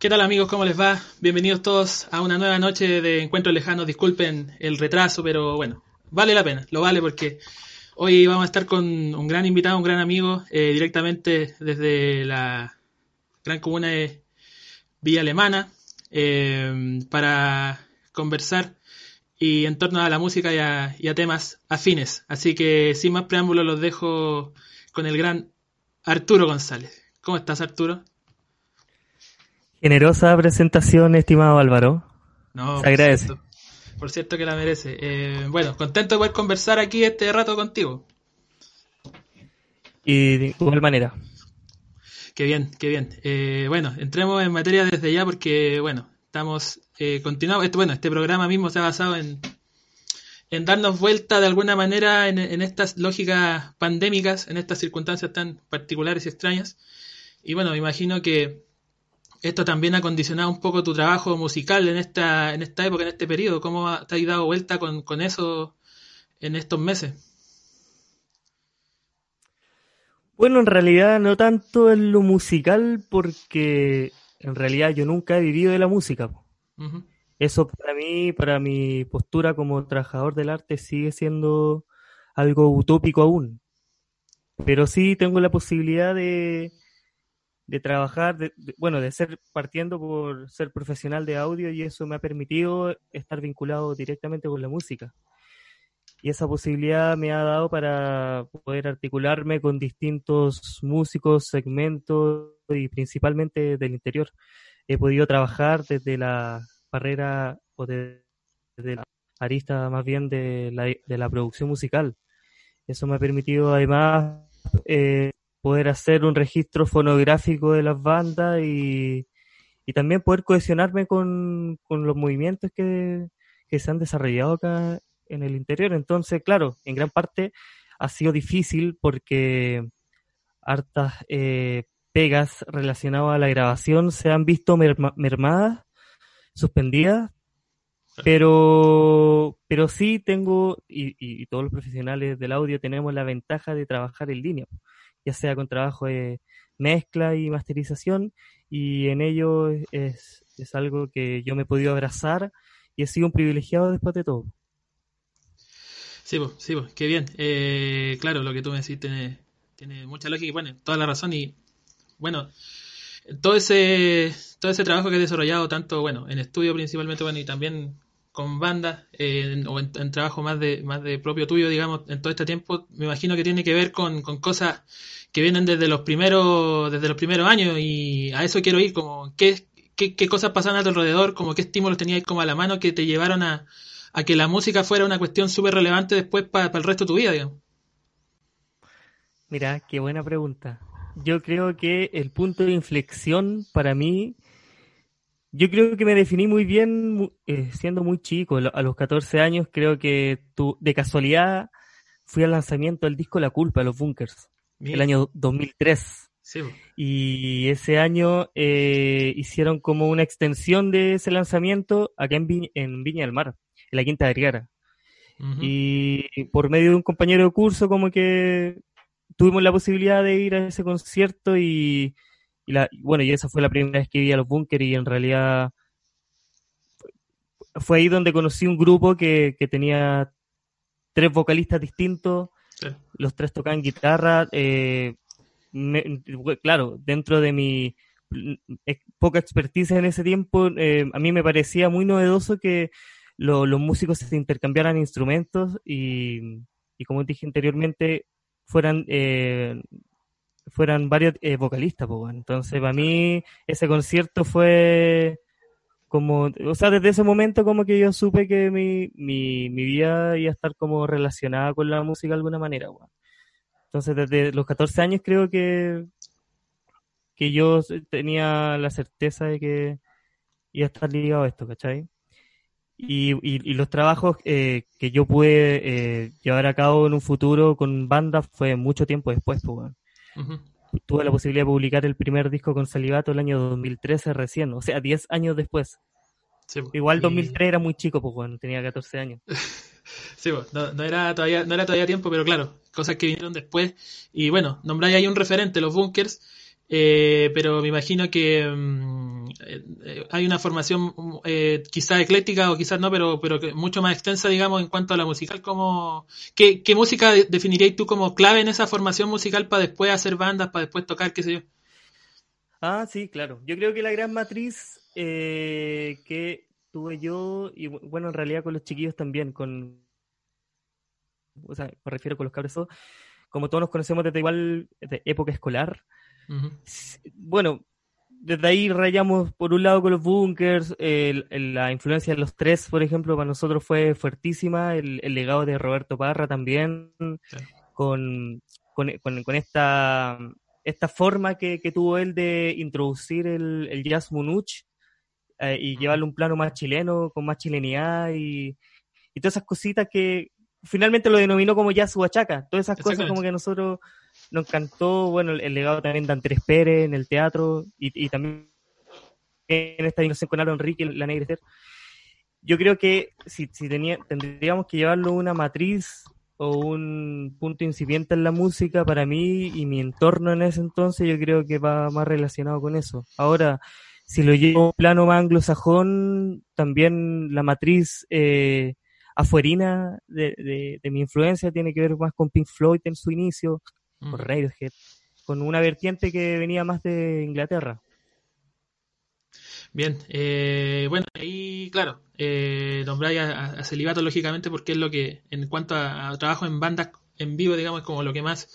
¿Qué tal amigos? ¿Cómo les va? Bienvenidos todos a una nueva noche de Encuentros Lejanos. Disculpen el retraso, pero bueno, vale la pena, lo vale porque hoy vamos a estar con un gran invitado, un gran amigo, eh, directamente desde la gran comuna de Villa Alemana, eh, para conversar y en torno a la música y a, y a temas afines. Así que sin más preámbulos los dejo con el gran Arturo González. ¿Cómo estás, Arturo? Generosa presentación, estimado Álvaro. No, Se agradece. Por cierto, por cierto que la merece. Eh, bueno, contento de poder conversar aquí este rato contigo. Y de igual manera. Qué bien, qué bien. Eh, bueno, entremos en materia desde ya porque, bueno, estamos eh, continuamos. Esto, bueno, este programa mismo se ha basado en, en darnos vuelta de alguna manera en, en estas lógicas pandémicas, en estas circunstancias tan particulares y extrañas. Y bueno, me imagino que esto también ha condicionado un poco tu trabajo musical en esta, en esta época, en este periodo. ¿Cómo te has dado vuelta con, con eso en estos meses? Bueno, en realidad no tanto en lo musical, porque en realidad yo nunca he vivido de la música. Eso para mí, para mi postura como trabajador del arte, sigue siendo algo utópico aún. Pero sí tengo la posibilidad de, de trabajar, de- bueno, de ser partiendo por ser profesional de audio y eso me ha permitido estar vinculado directamente con la música. Y esa posibilidad me ha dado para poder articularme con distintos músicos, segmentos y principalmente del interior. He podido trabajar desde la barrera o de- desde la arista más bien de la, de la producción musical. Eso me ha permitido además eh, poder hacer un registro fonográfico de las bandas y, y también poder cohesionarme con, con los movimientos que, que se han desarrollado acá en el interior. Entonces, claro, en gran parte ha sido difícil porque hartas eh, pegas relacionadas a la grabación se han visto merma- mermadas, suspendidas, pero, pero sí tengo, y, y- todos los profesionales del audio tenemos la ventaja de trabajar en línea, ya sea con trabajo de mezcla y masterización, y en ello es, es algo que yo me he podido abrazar y he sido un privilegiado después de todo. Sí, pues, sí, pues, qué bien. Eh, claro, lo que tú me decís tiene, tiene mucha lógica y bueno, toda la razón. Y bueno, todo ese, todo ese trabajo que he desarrollado, tanto bueno, en estudio principalmente, bueno, y también con bandas, eh, o en, trabajo más de, más de propio tuyo, digamos, en todo este tiempo, me imagino que tiene que ver con, con cosas que vienen desde los primeros, desde los primeros años, y a eso quiero ir, como qué, qué, cosas pasaban a tu alrededor, como qué estímulos tenías como a la mano que te llevaron a, a que la música fuera una cuestión súper relevante después para el resto de tu vida, digamos. Mira, qué buena pregunta. Yo creo que el punto de inflexión para mí, yo creo que me definí muy bien eh, siendo muy chico. A los 14 años creo que tu, de casualidad fui al lanzamiento del disco La Culpa de los Bunkers, el año 2003. sí. Y ese año eh, hicieron como una extensión de ese lanzamiento acá en, Vi- en Viña del Mar, en la Quinta Vergara. Ujú. Y por medio de un compañero de curso, como que tuvimos la posibilidad de ir a ese concierto y, y la, bueno, y esa fue la primera vez que vi a los Bunkers y en realidad fue ahí donde conocí un grupo que, que tenía tres vocalistas distintos, Sí. los tres tocaban guitarra, eh, me- claro, dentro de mi poca experticia en ese tiempo, eh, a mí me parecía muy novedoso que lo- los músicos se intercambiaran instrumentos y, y como dije anteriormente, fueran, eh, fueran varios eh, vocalistas. pues. Entonces, para mí, ese concierto fue como, o sea, desde ese momento como que yo supe que mi, mi, mi vida iba a estar como relacionada con la música de alguna manera. Entonces, desde los 14 años creo que, que yo tenía la certeza de que iba a estar ligado a esto, ¿cachai? Y, y, y los trabajos eh, que yo pude eh, llevar a cabo en un futuro con bandas fue mucho tiempo después, pues, Tuve la posibilidad de publicar el primer disco con Salivato el año 2013 recién, o sea, 10 años después. Sí. Igual Y- 2003 era muy chico, pues, weón, tenía 14 años. Sí, no era todavía, no era todavía tiempo, pero claro, cosas que vinieron después. Y bueno, nombráis ahí un referente, los bunkers. Eh, pero me imagino que mm, eh, hay una formación eh, quizás ecléctica o quizás no, pero, pero mucho más extensa, digamos, en cuanto a la musical. Como, ¿qué, ¿Qué música definirías tú como clave en esa formación musical para después hacer bandas, para después tocar, qué sé yo? Ah, sí, claro. Yo creo que la gran matriz que tuve yo, y bueno, en realidad con los chiquillos también, con, o sea, me refiero con los cabros, como todos nos conocemos desde igual, de época escolar, bueno, desde ahí rayamos por un lado con los bunkers, la influencia de los tres, por ejemplo, para nosotros fue fuertísima, el, legado de Roberto Parra también, con, con, esta, esta forma que, tuvo él de introducir el, jazz munuch eh, y llevarlo a un plano más chileno, con más chilenidad y, y todas esas cositas que finalmente lo denominó como jazz huachaca, todas esas cosas como que nosotros nos encantó, bueno, el, legado también de Andrés Pérez en el teatro y, también en esta dimensión con Aaron Enrique, la Negra Yo creo que si, si tenía, tendríamos que llevarlo una matriz o un punto incipiente en la música para mí y mi entorno en ese entonces, yo creo que va más relacionado con eso. Ahora, si lo llevo a un plano más anglosajón, también la matriz eh, afuerina de, mi influencia tiene que ver más con Pink Floyd en su inicio, por. Radiohead, con una vertiente que venía más de Inglaterra. Bien, eh, bueno, ahí, claro, eh, nombráis a, Celibato, lógicamente, porque es lo que, en cuanto a, trabajo en bandas en vivo, digamos, es como lo que más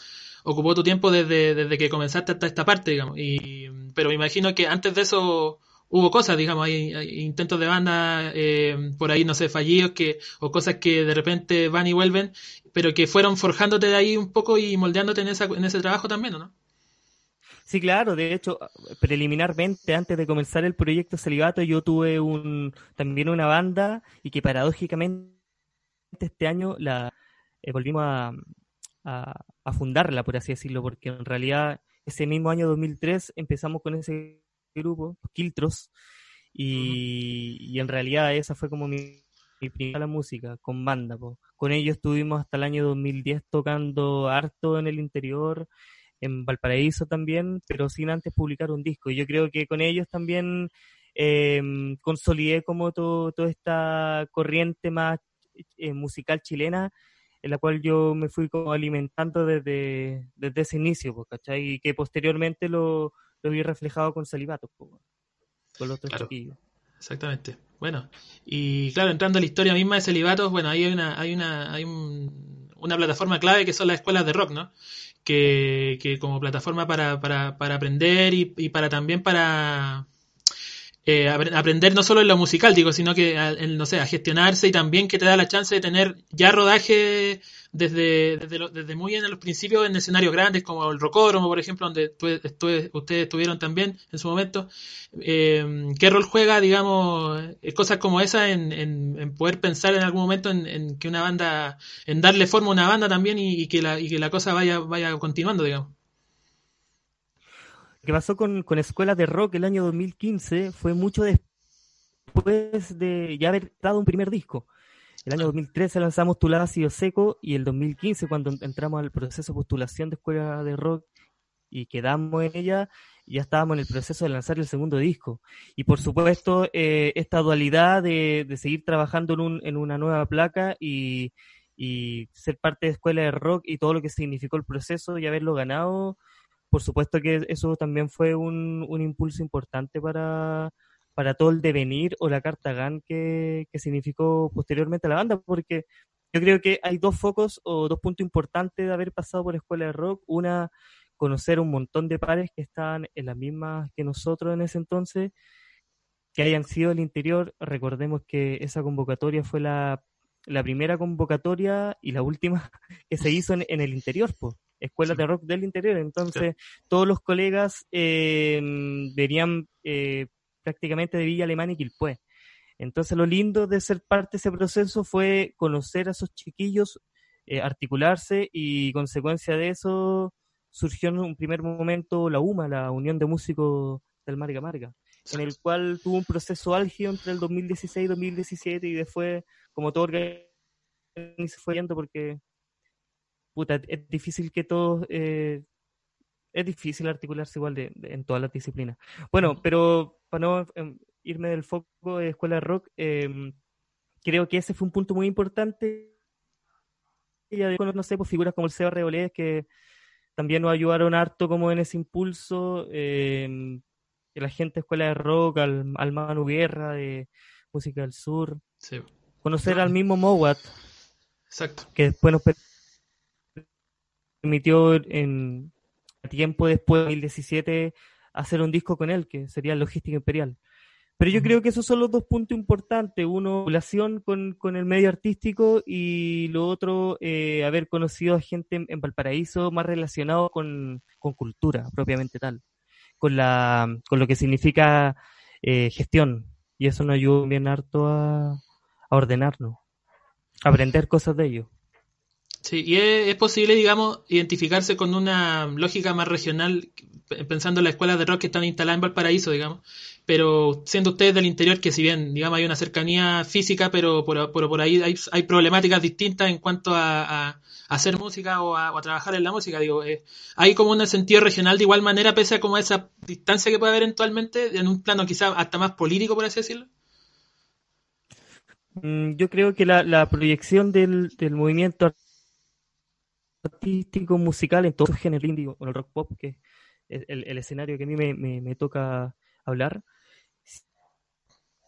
ocupó tu tiempo desde, desde que comenzaste hasta esta parte, digamos. Y, pero me imagino que antes de eso hubo cosas, digamos, hay, intentos de banda eh, por ahí, no sé, fallidos que, o cosas que de repente van y vuelven, pero que fueron forjándote de ahí un poco y moldeándote en, esa, en ese trabajo también, ¿no? Sí, claro, de hecho, preliminarmente, antes de comenzar el proyecto Celibato, yo tuve un, también una banda y que paradójicamente este año la eh, volvimos a, fundarla, por así decirlo, porque en realidad ese mismo año 2003 empezamos con ese grupo, Kiltros, y, y, en realidad esa fue como mi, primera música con banda. Con ellos estuvimos hasta el año 2010 tocando harto en el interior, en Valparaíso también, pero sin antes publicar un disco. Y yo creo que con ellos también eh, consolidé como todo, toda esta corriente más eh, musical chilena en la cual yo me fui como alimentando desde, desde ese inicio, ¿cachai? Y que posteriormente lo, lo vi reflejado con Salivato, con los otros chiquillos. Exactamente. Bueno, y claro, entrando a la historia misma de Celibatos, bueno, ahí hay una, hay una, hay una plataforma clave que son las escuelas de rock, ¿no? Que, que como plataforma para, para, para aprender y, y para también para eh, aprender no solo en lo musical, digo, sino que, en, no sé, a gestionarse y también que te da la chance de tener ya rodaje desde, desde, desde muy en los principios en escenarios grandes como el Rocódromo, por ejemplo, donde ustedes estuvieron también en su momento. Eh, ¿Qué rol juega, digamos, eh, cosas como esa en, en, poder pensar en algún momento en, que una banda, en darle forma a una banda también y, que, la, y que la cosa vaya, vaya continuando, digamos? Lo que pasó con, con Escuelas de Rock el año 2015 fue mucho después de ya haber dado un primer disco. El año 2013 lanzamos Tu lado sido seco y el 2015 cuando entramos al proceso de postulación de escuela de rock y quedamos en ella, ya estábamos en el proceso de lanzar el segundo disco. Y por supuesto, eh, esta dualidad de, seguir trabajando en, un, en una nueva placa y, y, ser parte de escuela de rock y todo lo que significó el proceso y haberlo ganado, por supuesto que eso también fue un, un impulso importante para, para todo el devenir o la carta GAN que, significó posteriormente la banda, porque yo creo que hay dos focos o dos puntos importantes de haber pasado por la escuela de rock. Una, conocer un montón de pares que estaban en las mismas que nosotros en ese entonces, que hayan sido del interior. Recordemos que esa convocatoria fue la, primera convocatoria y la última que se hizo en, el interior, pues. Escuelas de rock del interior. Entonces, todos los colegas eh, venían eh, prácticamente de Villa Alemana y Quilpué. Entonces lo lindo de ser parte de ese proceso fue conocer a esos chiquillos, eh, articularse y consecuencia de eso surgió en un primer momento la UMA, la Unión de Músicos del Marga Marga, en el cual tuvo un proceso álgido entre el 2016 y 2017 y después, como todo se fue yendo porque puta, es difícil que todos eh, es difícil articularse igual de, en todas las disciplinas. Bueno, pero para no em, irme del foco de escuela de rock, em, creo que ese fue un punto muy importante. Y no sé, pues figuras como el Seba Rebolés que también nos ayudaron harto como en ese impulso. Eh, la gente de escuela de rock, al, al Manu Guerra de Música del Sur. Conocer al mismo Mowat. Exacto. Que después nos permitió en tiempo después, de 2017, hacer un disco con él, que sería Logística Imperial. Pero yo creo que esos son los dos puntos importantes. Uno, relación con, con el medio artístico y lo otro, eh, haber conocido a gente en, Valparaíso más relacionado con, con, cultura propiamente tal, con, la, con lo que significa eh, gestión. Y eso nos ayudó bien harto a, a ordenarnos, a aprender cosas de ello. Sí, y es, posible, digamos, identificarse con una lógica más regional, pensando en las escuelas de rock que están instaladas en Valparaíso, digamos, pero siendo ustedes del interior, que si bien, digamos, hay una cercanía física, pero por, por, ahí hay, problemáticas distintas en cuanto a, hacer música o a, trabajar en la música, digo, eh, hay como un sentido regional de igual manera, pese a como esa distancia que puede haber eventualmente, en un plano quizás hasta más político, por así decirlo. Mm, yo creo que la, proyección del, del movimiento artístico, musical, en todos los géneros indie o el rock pop, que es el, escenario que a mí me, toca hablar.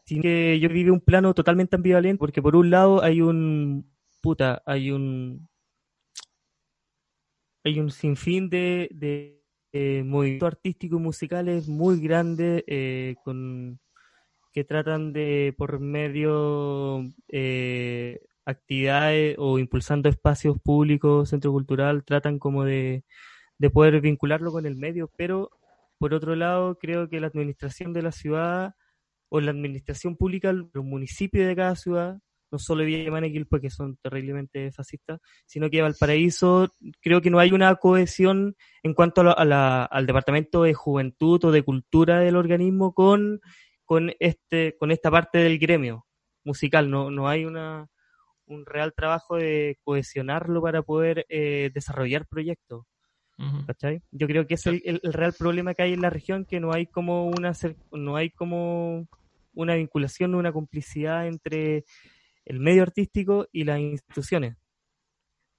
Sin que yo vive un plano totalmente ambivalente, porque por un lado hay un puta, hay un hay un sinfín de, de movimientos artísticos y musicales muy grandes eh, con que tratan de por medio eh, actividades o impulsando espacios públicos, centro cultural, tratan como de, poder vincularlo con el medio, pero por otro lado creo que la administración de la ciudad o la administración pública, los municipios de cada ciudad, no solo Villa y porque son terriblemente fascistas, sino que Valparaíso, creo que no hay una cohesión en cuanto a al departamento de juventud o de cultura del organismo con, con, este, con esta parte del gremio musical, no, no hay una, un real trabajo de cohesionarlo para poder eh, desarrollar proyectos. Yo creo que es el, real problema que hay en la región, que no hay como una no hay como una vinculación, una complicidad entre el medio artístico y las instituciones.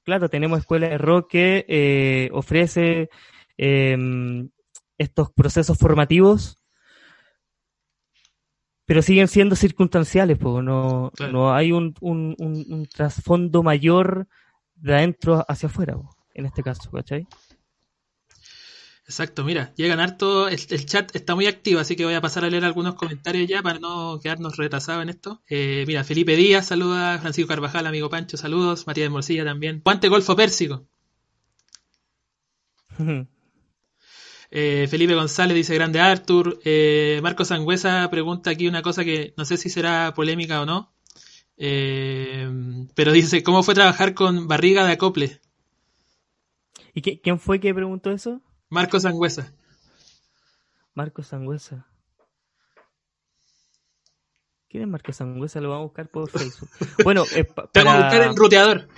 Claro, tenemos escuelas de rock que eh, ofrece em, estos procesos formativos pero siguen siendo circunstanciales, pues no, no hay un, un, un, trasfondo mayor de adentro hacia afuera, en este caso, ¿cachai? Exacto, mira, llegan harto, el, chat está muy activo, así que voy a pasar a leer algunos comentarios ya para no quedarnos retrasados en esto. Eh, mira, Felipe Díaz saluda, Francisco Carvajal, amigo Pancho, saludos, Matías de Morcilla también. Guante Golfo Pérsico. Eh, Felipe González dice grande Arthur. Eh, Marco Sangüesa pregunta aquí una cosa que no sé si será polémica o no. Eh, pero dice, ¿cómo fue trabajar con barriga de acople? ¿Y quién fue que preguntó eso? Marco Sangüesa. Marco Sangüesa. ¿Quién es Marco Sangüesa? Lo vamos a buscar por Facebook. Bueno, para... buscar en ruteador.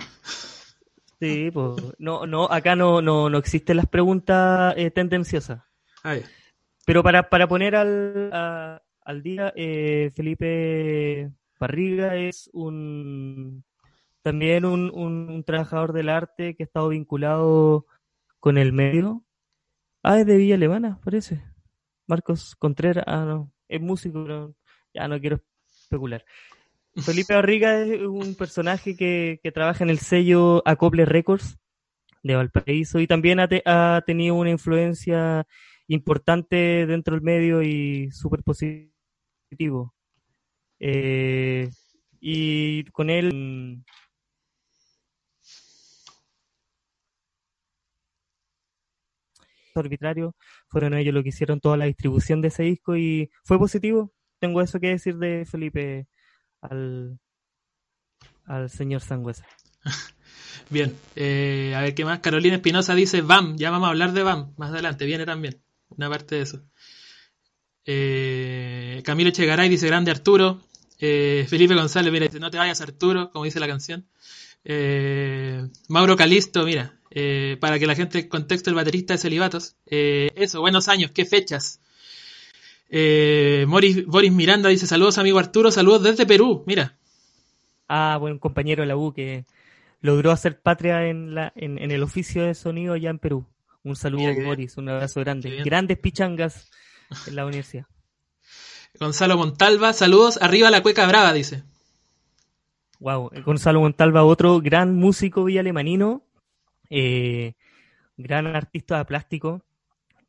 Sí, pues no, no, acá no, no, no existen las preguntas eh, tendenciosas. Ah, Pero para, para poner al, al día, eh, Felipe Barriga es un también un, un, trabajador del arte que ha estado vinculado con el medio. Ah, es de Villa Alemana, parece. Marcos Contreras, ah, no, es músico, pero ya no quiero especular. Felipe Barriga es un personaje que, trabaja en el sello Acople Records de Valparaíso y también ha, tenido una influencia importante dentro del medio y súper positivo. Eh, y con él mm, arbitrario fueron ellos los que hicieron toda la distribución de ese disco y fue positivo. Tengo eso que decir de Felipe al, al señor Sangüesa. Bien, eh, a ver qué más. Carolina Espinosa dice BAM, ya vamos a hablar de BAM más adelante, viene también una parte de eso. Eh, Camilo Chegaray dice grande Arturo. Eh, Felipe González, mira, dice no te vayas Arturo, como dice la canción. Eh, Mauro Calisto, mira, para que la gente contexto el baterista de Celibatos. Eso, buenos años, qué fechas. Eh, Boris, Boris Miranda dice saludos amigo Arturo, saludos desde Perú, mira. Ah, buen compañero de la U que logró hacer patria en, la, en, en el oficio de sonido allá en Perú. Un saludo, Mira. Boris, un abrazo grande. Grandes pichangas en la universidad. Gonzalo Montalva, saludos, arriba la cueca brava, dice. Wow, Gonzalo Montalva, otro gran músico villalemanino, eh, gran artista de plástico,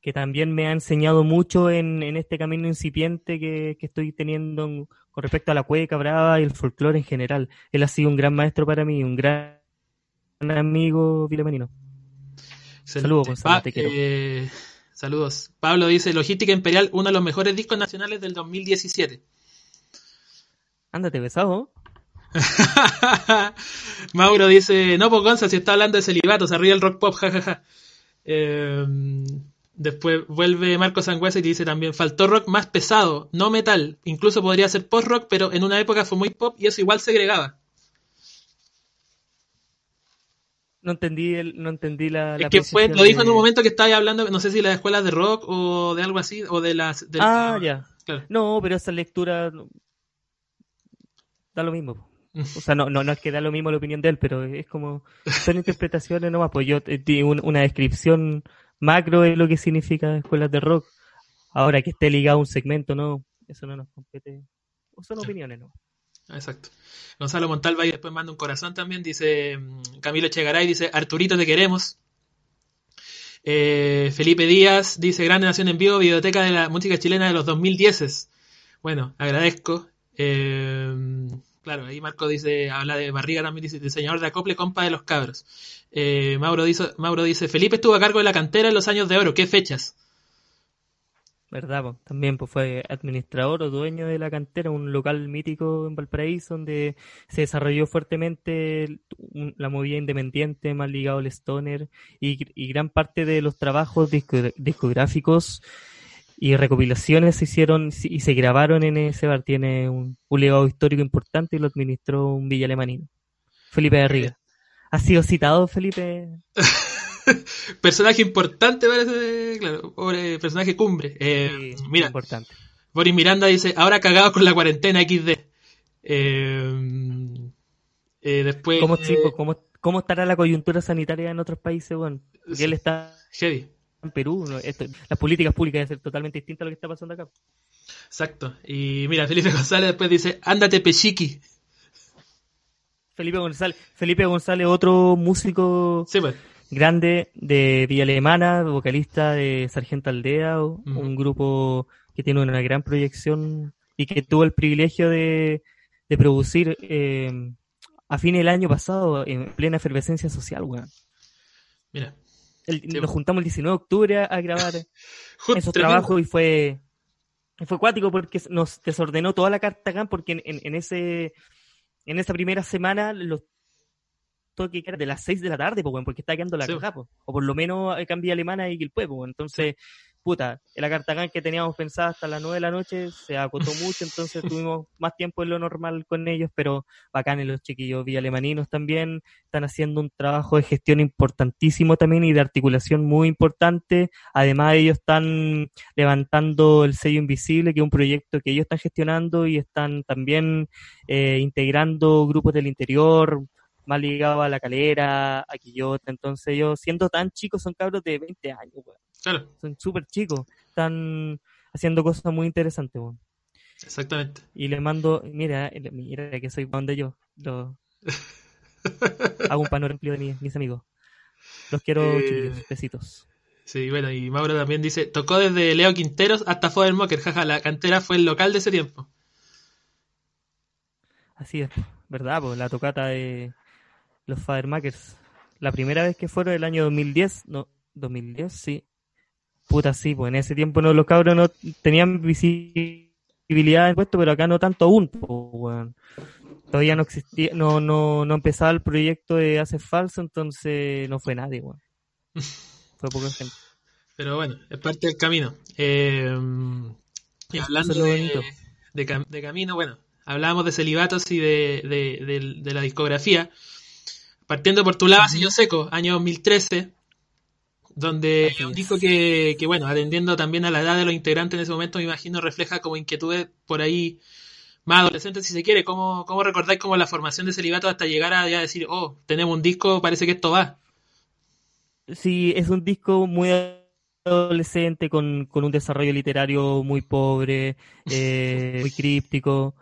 que también me ha enseñado mucho en, en este camino incipiente que, que estoy teniendo en- con respecto a la cueca brava y el folclore en general. Él ha sido un gran maestro para mí, un gran amigo. Excelente. Saludos, Gonzalo, Pa- te quiero. eh, saludos. Pablo dice, Logística Imperial, uno de los mejores discos nacionales del 2017. Ándate, besado. Mauro dice, no, pues Gonza, si está hablando de celibatos, arriba el rock pop, jajaja. Eh, después vuelve Marco Sangüesa y dice también, faltó rock más pesado, no metal. Incluso podría ser post-rock, pero en una época fue muy pop y eso igual segregaba. No entendí, el, no entendí la, la Es que fue, lo dijo en un momento que estaba hablando, no sé si de las escuelas de rock o de algo así, o de las... del- Ah, ya. Claro. No, pero esa lectura da lo mismo. po. O sea, no, no, no es que da lo mismo la opinión de él, pero es como son interpretaciones nomás. Pues yo te di un- una descripción macro de lo que significa escuelas de rock. Ahora que esté ligado a un segmento, no, eso no nos compete. O son opiniones, ¿no? Exacto. Gonzalo Montalva y después manda un corazón también, dice mm, Camilo Chegaray, dice Arturito te queremos. Eh, Felipe Díaz dice Grande Nación en Vivo, Biblioteca de la Música Chilena de los 2010. Bueno, agradezco. Eh, claro, ahí Marco dice, habla de Barriga también, dice diseñador de acople, compa de los cabros. Eh, Mauro, dice, Mauro dice, Felipe estuvo a cargo de la cantera en los años de oro, ¿qué fechas? ¿Verdad? También pues, fue administrador o dueño de la cantera, un local mítico en Valparaíso donde se desarrolló fuertemente la movida independiente más ligado al stoner y, gran parte de los trabajos disco- discográficos y recopilaciones se hicieron y se grabaron en ese bar. Tiene un, un legado histórico importante y lo administró un villa alemanino, Felipe de Riga. ¿Ha sido citado Felipe? Personaje importante parece, claro, pobre personaje cumbre. Eh, Sí, mira, Importante. Boris Miranda dice, ahora cagado con la cuarentena XD. Eh, eh, después... ¿Cómo, cómo, cómo estará la coyuntura sanitaria en otros países, bueno? Él está heavy. En Perú. Esto- las políticas públicas deben ser totalmente distintas a lo que está pasando acá. Exacto. Y mira, Felipe González después dice, ándate pechiqui. Felipe González, Felipe González, otro músico Sí, pues. grande de Villa Alemana, vocalista de Sargento Aldea, un grupo que tiene una gran proyección y que tuvo el privilegio de, de producir eh, a fin del año pasado en plena efervescencia social, weón. Mira. El- Sí, nos juntamos el 19 de octubre a, a grabar esos trabajos y fue fue cuático porque nos desordenó toda la carta acá porque en, en- en ese en esa primera semana los toques eran de las 6 de la tarde, porque está quedando la Sí. po. o por lo menos eh, cambia alemana y pues, weón. entonces puta, la carta que teníamos pensada hasta las 9 de la noche se acotó mucho, entonces tuvimos más tiempo de lo normal con ellos, pero bacanes los chiquillos alemaninos también, están haciendo un trabajo de gestión importantísimo también y de articulación muy importante, además ellos están levantando el sello invisible, que es un proyecto que ellos están gestionando y están también eh, integrando grupos del interior, más ligados a la calera, a Quillota, entonces ellos siendo tan chicos son cabros de 20 años, weón. Claro, son súper chicos, están haciendo cosas muy interesantes, weón. exactamente. Y le mando, mira, mira que soy donde yo, lo, hago un panorama amplio de mis, mis amigos. Los quiero, Eh, chiquillos, besitos. Sí, bueno, y Mauro también dice, tocó desde Leo Quinteros hasta Fodermocker, jaja, la cantera fue el local de ese tiempo. Así es, ¿verdad? Pues la tocata de los Firemakers. La primera vez que fueron el año 2010, no, 2010, sí. Puta, sí, pues en ese tiempo no, los cabros no tenían visibilidad en puesto, pero acá no tanto aún, pues. Todavía no existía, no, no, no empezaba el proyecto de Hace Falso, entonces no fue nadie, weón. Fue poca gente. Pero bueno, es parte del camino. Eh, y hablando de, de de camino, bueno, hablábamos de celibatos y de- de la discografía. Partiendo por tu lado, yo seco, año 2013, donde un disco que, que, bueno, atendiendo también a la edad de los integrantes en ese momento, me imagino refleja como inquietudes por ahí más adolescentes, si se quiere. ¿Cómo, cómo recordáis como la formación de Celibato hasta llegar a ya decir, oh, tenemos un disco, parece que esto va? Sí, es un disco muy adolescente, con, con un desarrollo literario muy pobre, eh, muy críptico.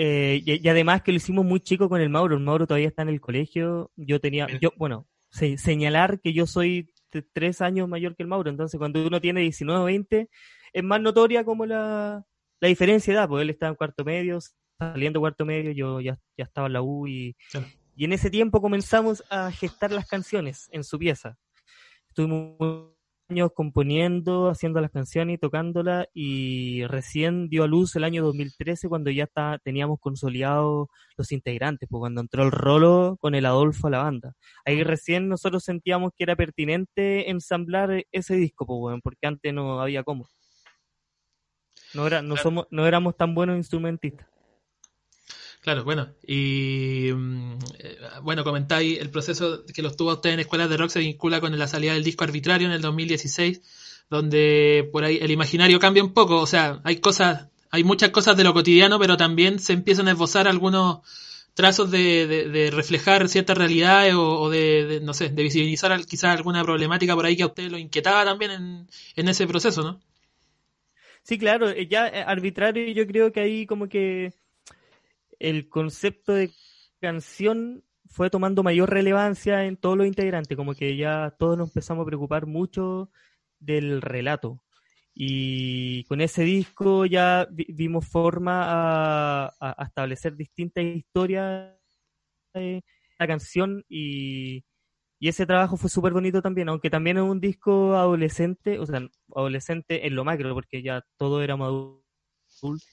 Eh, y, y además que lo hicimos muy chico con el Mauro. El Mauro todavía está en el colegio. Yo tenía, yo, bueno, se- señalar que yo soy tres años mayor que el Mauro. Entonces, cuando uno tiene 19 o 20, es más notoria como la, la diferencia de edad, porque él estaba en cuarto medio, saliendo cuarto medio, yo ya, ya estaba en la U y, Claro. y en ese tiempo comenzamos a gestar las canciones en su pieza. Estuvimos años componiendo, haciendo las canciones y tocándolas y recién dio a luz el año 2013 cuando ya está, teníamos consolidados los integrantes, pues cuando entró el Rolo con el Adolfo a la banda. Ahí recién nosotros sentíamos que era pertinente ensamblar ese disco, pues bueno, porque antes no había cómo. No, era, no, somos, no éramos tan buenos instrumentistas. Claro, bueno, y mm, eh, bueno, comentáis el proceso que los tuvo usted en escuelas de rock se vincula con la salida del disco arbitrario en el 2016, donde por ahí el imaginario cambia un poco, o sea, hay cosas, hay muchas cosas de lo cotidiano, pero también se empiezan a esbozar algunos trazos de, reflejar ciertas realidades o, de, no sé, de visibilizar quizás alguna problemática por ahí que a usted lo inquietaba también en, en ese proceso, ¿no? Sí, claro, eh, ya eh, arbitrario yo creo que ahí como que el concepto de canción fue tomando mayor relevancia en todos los integrantes, como que ya todos nos empezamos a preocupar mucho del relato. Y con ese disco ya vi- vimos forma a, establecer distintas historias de la canción y, y ese trabajo fue súper bonito también, aunque también es un disco adolescente, o sea, adolescente en lo macro, porque ya todo era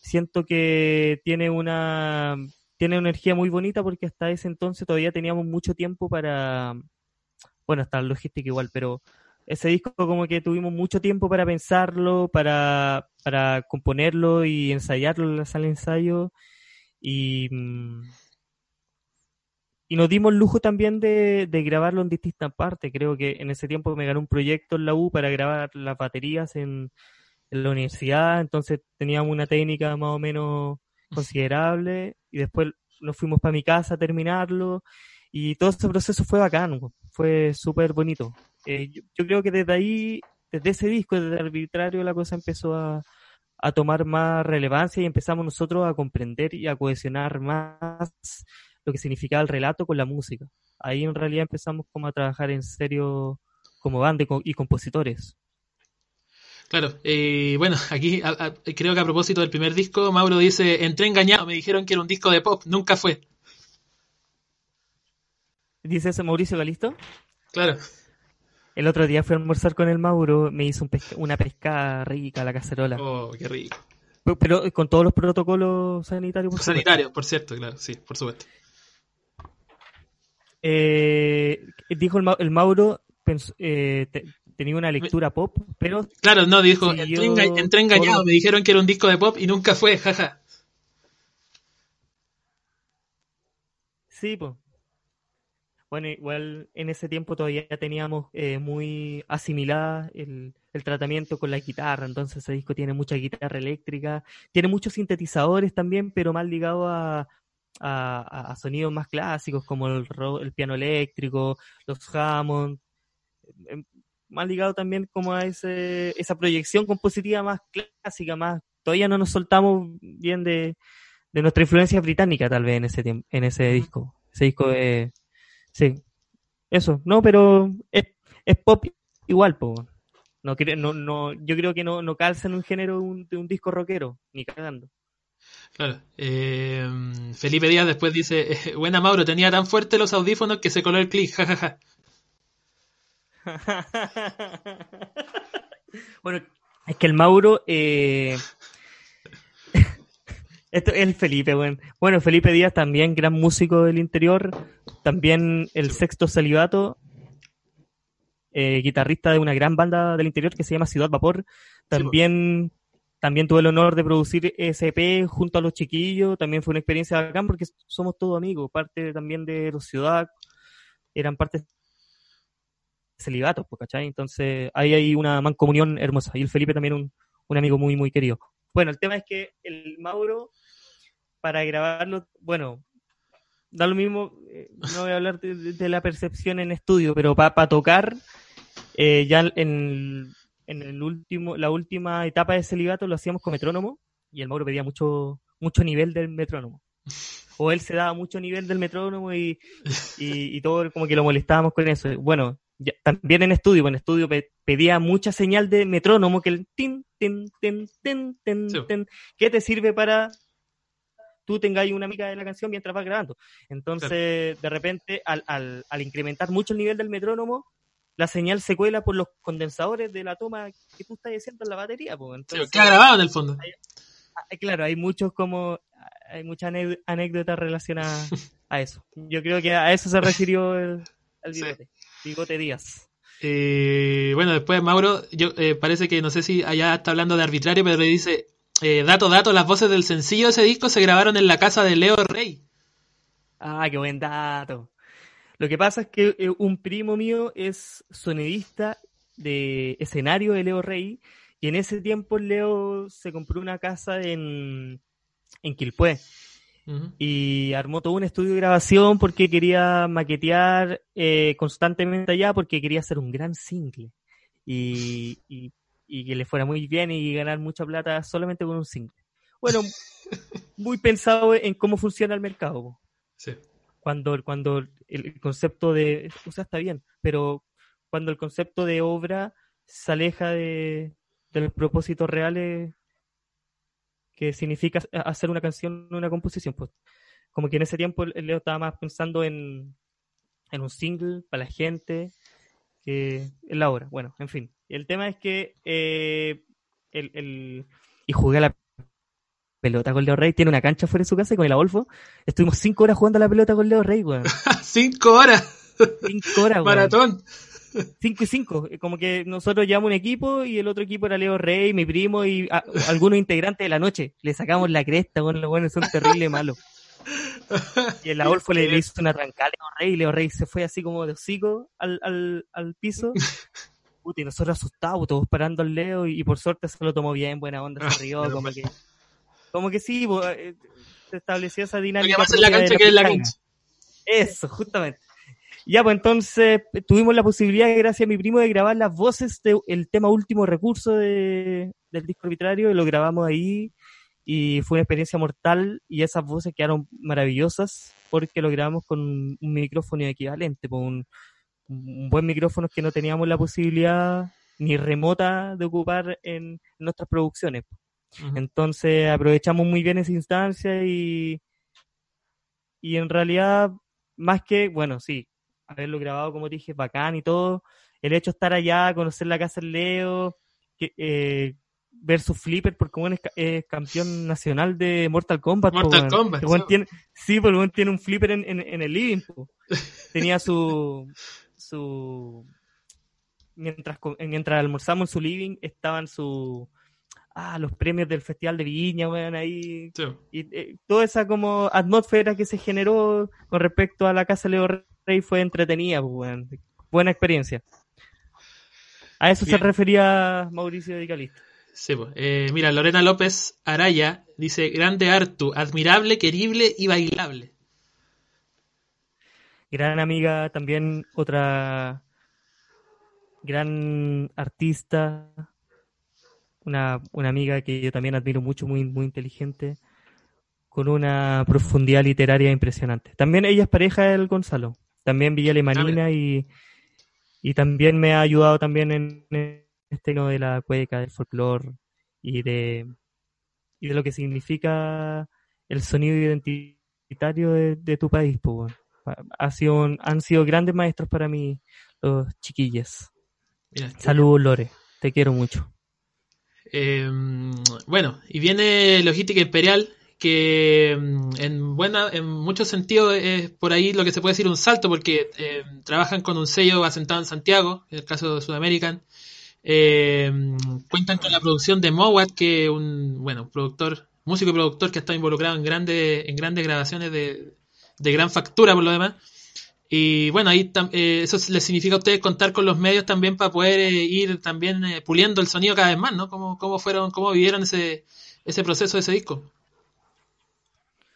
Siento que tiene una tiene energía muy bonita porque hasta ese entonces todavía teníamos mucho tiempo para, bueno, hasta la logística igual, pero ese disco como que tuvimos mucho tiempo para pensarlo, para, para componerlo y ensayarlo en la sala ensayo y, mm, y nos dimos el lujo también de, de grabarlo en distintas partes. Creo que en ese tiempo me gané un proyecto en la U para grabar las baterías en, la universidad, entonces teníamos una técnica más o menos considerable y después nos fuimos para mi casa a terminarlo y todo ese proceso fue bacán, fue súper bonito. Eh, yo, creo que desde ahí, desde ese disco, desde arbitrario, la cosa empezó a, a tomar más relevancia y empezamos nosotros a comprender y a cohesionar más lo que significaba el relato con la música. Ahí en realidad empezamos como a trabajar en serio como banda y compositores. Claro, eh, bueno, aquí a- a- creo que a propósito del primer disco, Mauro dice, entré engañado, me dijeron que era un disco de pop, nunca fue. Dice ese Mauricio Galisto. Claro, El otro día fui a almorzar con el Mauro, me hizo un pesca- una pescada rica a la cacerola. oh, qué rico. Pero, pero con todos los protocolos sanitarios. por supuesto. Sanitario, por cierto, claro, sí, por supuesto. Eh, dijo el, Ma- el Mauro, eh, te- tenía una lectura pop, pero Claro, no, dijo, entré, yo- enga- entré engañado, me dijeron que era un disco de pop y nunca fue, jaja. sí, pues. Bueno, igual en ese tiempo todavía teníamos eh, muy asimilada el, el tratamiento con la guitarra, entonces ese disco tiene mucha guitarra eléctrica, tiene muchos sintetizadores también, pero más ligado a, a, sonidos más clásicos como el, el piano eléctrico, los Hammond, em, más ligado también como a ese, esa proyección compositiva más clásica, más todavía no nos soltamos bien de, de nuestra influencia británica tal vez en ese tiempo, en ese disco. Ese disco es sí, eso, no, pero es, es pop igual, po. No, no, no, yo creo que no, no calza en un género un- de un disco rockero, ni cagando. Claro. Eh, Felipe Díaz después dice, buena Mauro, tenía tan fuerte los audífonos que se coló el clic, jajaja. bueno, es que el Mauro, eh... esto es el Felipe, bueno. bueno, Felipe Díaz también, gran músico del interior, también el sexto celibato, eh, guitarrista de una gran banda del interior que se llama Ciudad Vapor, también, también tuve el honor de producir SP junto a los chiquillos, también fue una experiencia bacán porque somos todos amigos, parte también de los Ciudad, eran parte celibatos, pues, ¿cachai? Entonces ahí hay una mancomunión hermosa. Y el Felipe también un, un amigo muy, muy querido. Bueno, el tema es que el Mauro, para grabarlo, bueno, da lo mismo, eh, no voy a hablar de, la percepción en estudio, pero para tocar, eh, ya en, en el último, la última etapa de celibato lo hacíamos con metrónomo y el Mauro pedía mucho, mucho nivel del metrónomo. O él se daba mucho nivel del metrónomo y, y, todo como que lo molestábamos con eso. Bueno, también en estudio, en estudio pedía mucha señal de metrónomo que el tin, tin, tin, tin, tin, tin, que te sirve para tú tengáis una amiga de la canción mientras vas grabando. Entonces, de repente, al, al, al, incrementar mucho el nivel del metrónomo, la señal se cuela por los condensadores de la toma que tú estás haciendo en la batería. Pues. Entonces, queda grabado en el fondo. claro, hay muchos como, hay muchas anécdotas relacionadas a eso. Yo creo que a eso se refirió el, el bigote, bigote Díaz. Eh, bueno, después Mauro, yo eh, parece que no sé si allá está hablando de arbitrario, pero le dice, eh, dato, dato, las voces del sencillo de ese disco se grabaron en la casa de Leo Rey. Ah, qué buen dato. Lo que pasa es que un primo mío es sonidista de escenario de Leo Rey y en ese tiempo Leo se compró una casa en, en Quilpué y armó todo un estudio de grabación porque quería maquetear eh, constantemente allá porque quería hacer un gran single y, y, que le fuera muy bien y ganar mucha plata solamente con un single. Bueno, muy pensado en cómo funciona el mercado. Sí cuando, cuando el concepto de, o sea, está bien, pero cuando el concepto de obra se aleja de, los propósitos reales que significa hacer una canción, una composición, pues como que en ese tiempo Leo estaba más pensando en, en un single para la gente que en la obra. Bueno, en fin. El tema es que eh, el, el, y jugué a la pelota con Leo Rey. Tiene una cancha fuera de su casa y con el Adolfo estuvimos cinco horas jugando a la pelota con Leo Rey, weón. cinco horas. Cinco horas, weón. Maratón. Cinco y cinco. Como que nosotros llevamos un equipo y el otro equipo era Leo Rey, mi primo y algunos integrantes de la noche. Le sacamos la cresta, weón. Los buenos son terribles malos. Y el Adolfo le, hizo una arrancada a Leo Rey y Leo Rey se fue así como de hocico al, al, al piso. y nosotros asustados, todos parando al Leo y, por suerte se lo tomó bien, buena onda, se rió, como que como que sí, eh, se estableció esa dinámica. la cancha que es la cancha. Eso, justamente. Ya, pues entonces tuvimos la posibilidad, gracias a mi primo, de grabar las voces del tema último recurso de, del disco arbitrario, y lo grabamos ahí, y fue una experiencia mortal, y esas voces quedaron maravillosas, porque lo grabamos con un micrófono equivalente, con un, un buen micrófono que no teníamos la posibilidad ni remota de ocupar en nuestras producciones. Entonces aprovechamos muy bien esa instancia y, y en realidad, más que, bueno, sí, haberlo grabado, como dije, bacán y todo, el hecho de estar allá, conocer la casa del Leo, que, eh, ver su flipper, porque bueno, es, campeón nacional de Mortal Kombat. Mortal Kombat. tiene, sí, porque bueno, tiene un flipper en, en, el living. Tenía su, su mientras mientras almorzamos en su living estaban su ah, los premios del Festival de Viña, weón, ahí. Y eh, toda esa como atmósfera que se generó con respecto a la Casa Leo Rey fue entretenida, pues. Buena experiencia. A eso se refería Mauricio de Calista. Sí, pues. Eh, mira, Lorena López Araya dice, grande Artu, admirable, querible y bailable. Gran amiga, también otra gran artista, una, una amiga que yo también admiro mucho, muy, muy inteligente, con una profundidad literaria impresionante. También ella es pareja del Gonzalo, también Villa y, y también me ha ayudado también en este no de la cueca, del folclore y de, y de lo que significa el sonido identitario de, tu país. Pues, ha sido, han sido grandes maestros para mí los chiquillos. Saludos, Lore. Te quiero mucho. Eh, bueno, y viene Logística Imperial, que mm, en buena, en muchos sentidos es por ahí lo que se puede decir un salto, porque eh, trabajan con un sello asentado en Santiago, en el caso de Sudamerican. Eh, cuentan con la producción de Mowat, que es un bueno, productor, músico y productor que está involucrado en grandes, en grandes grabaciones de, de gran factura por lo demás. Y bueno, ahí eh, eso les significa a ustedes contar con los medios también para poder ir también puliendo el sonido cada vez más, ¿no? ¿Cómo, cómo fueron, cómo vivieron ese, ese proceso de ese disco?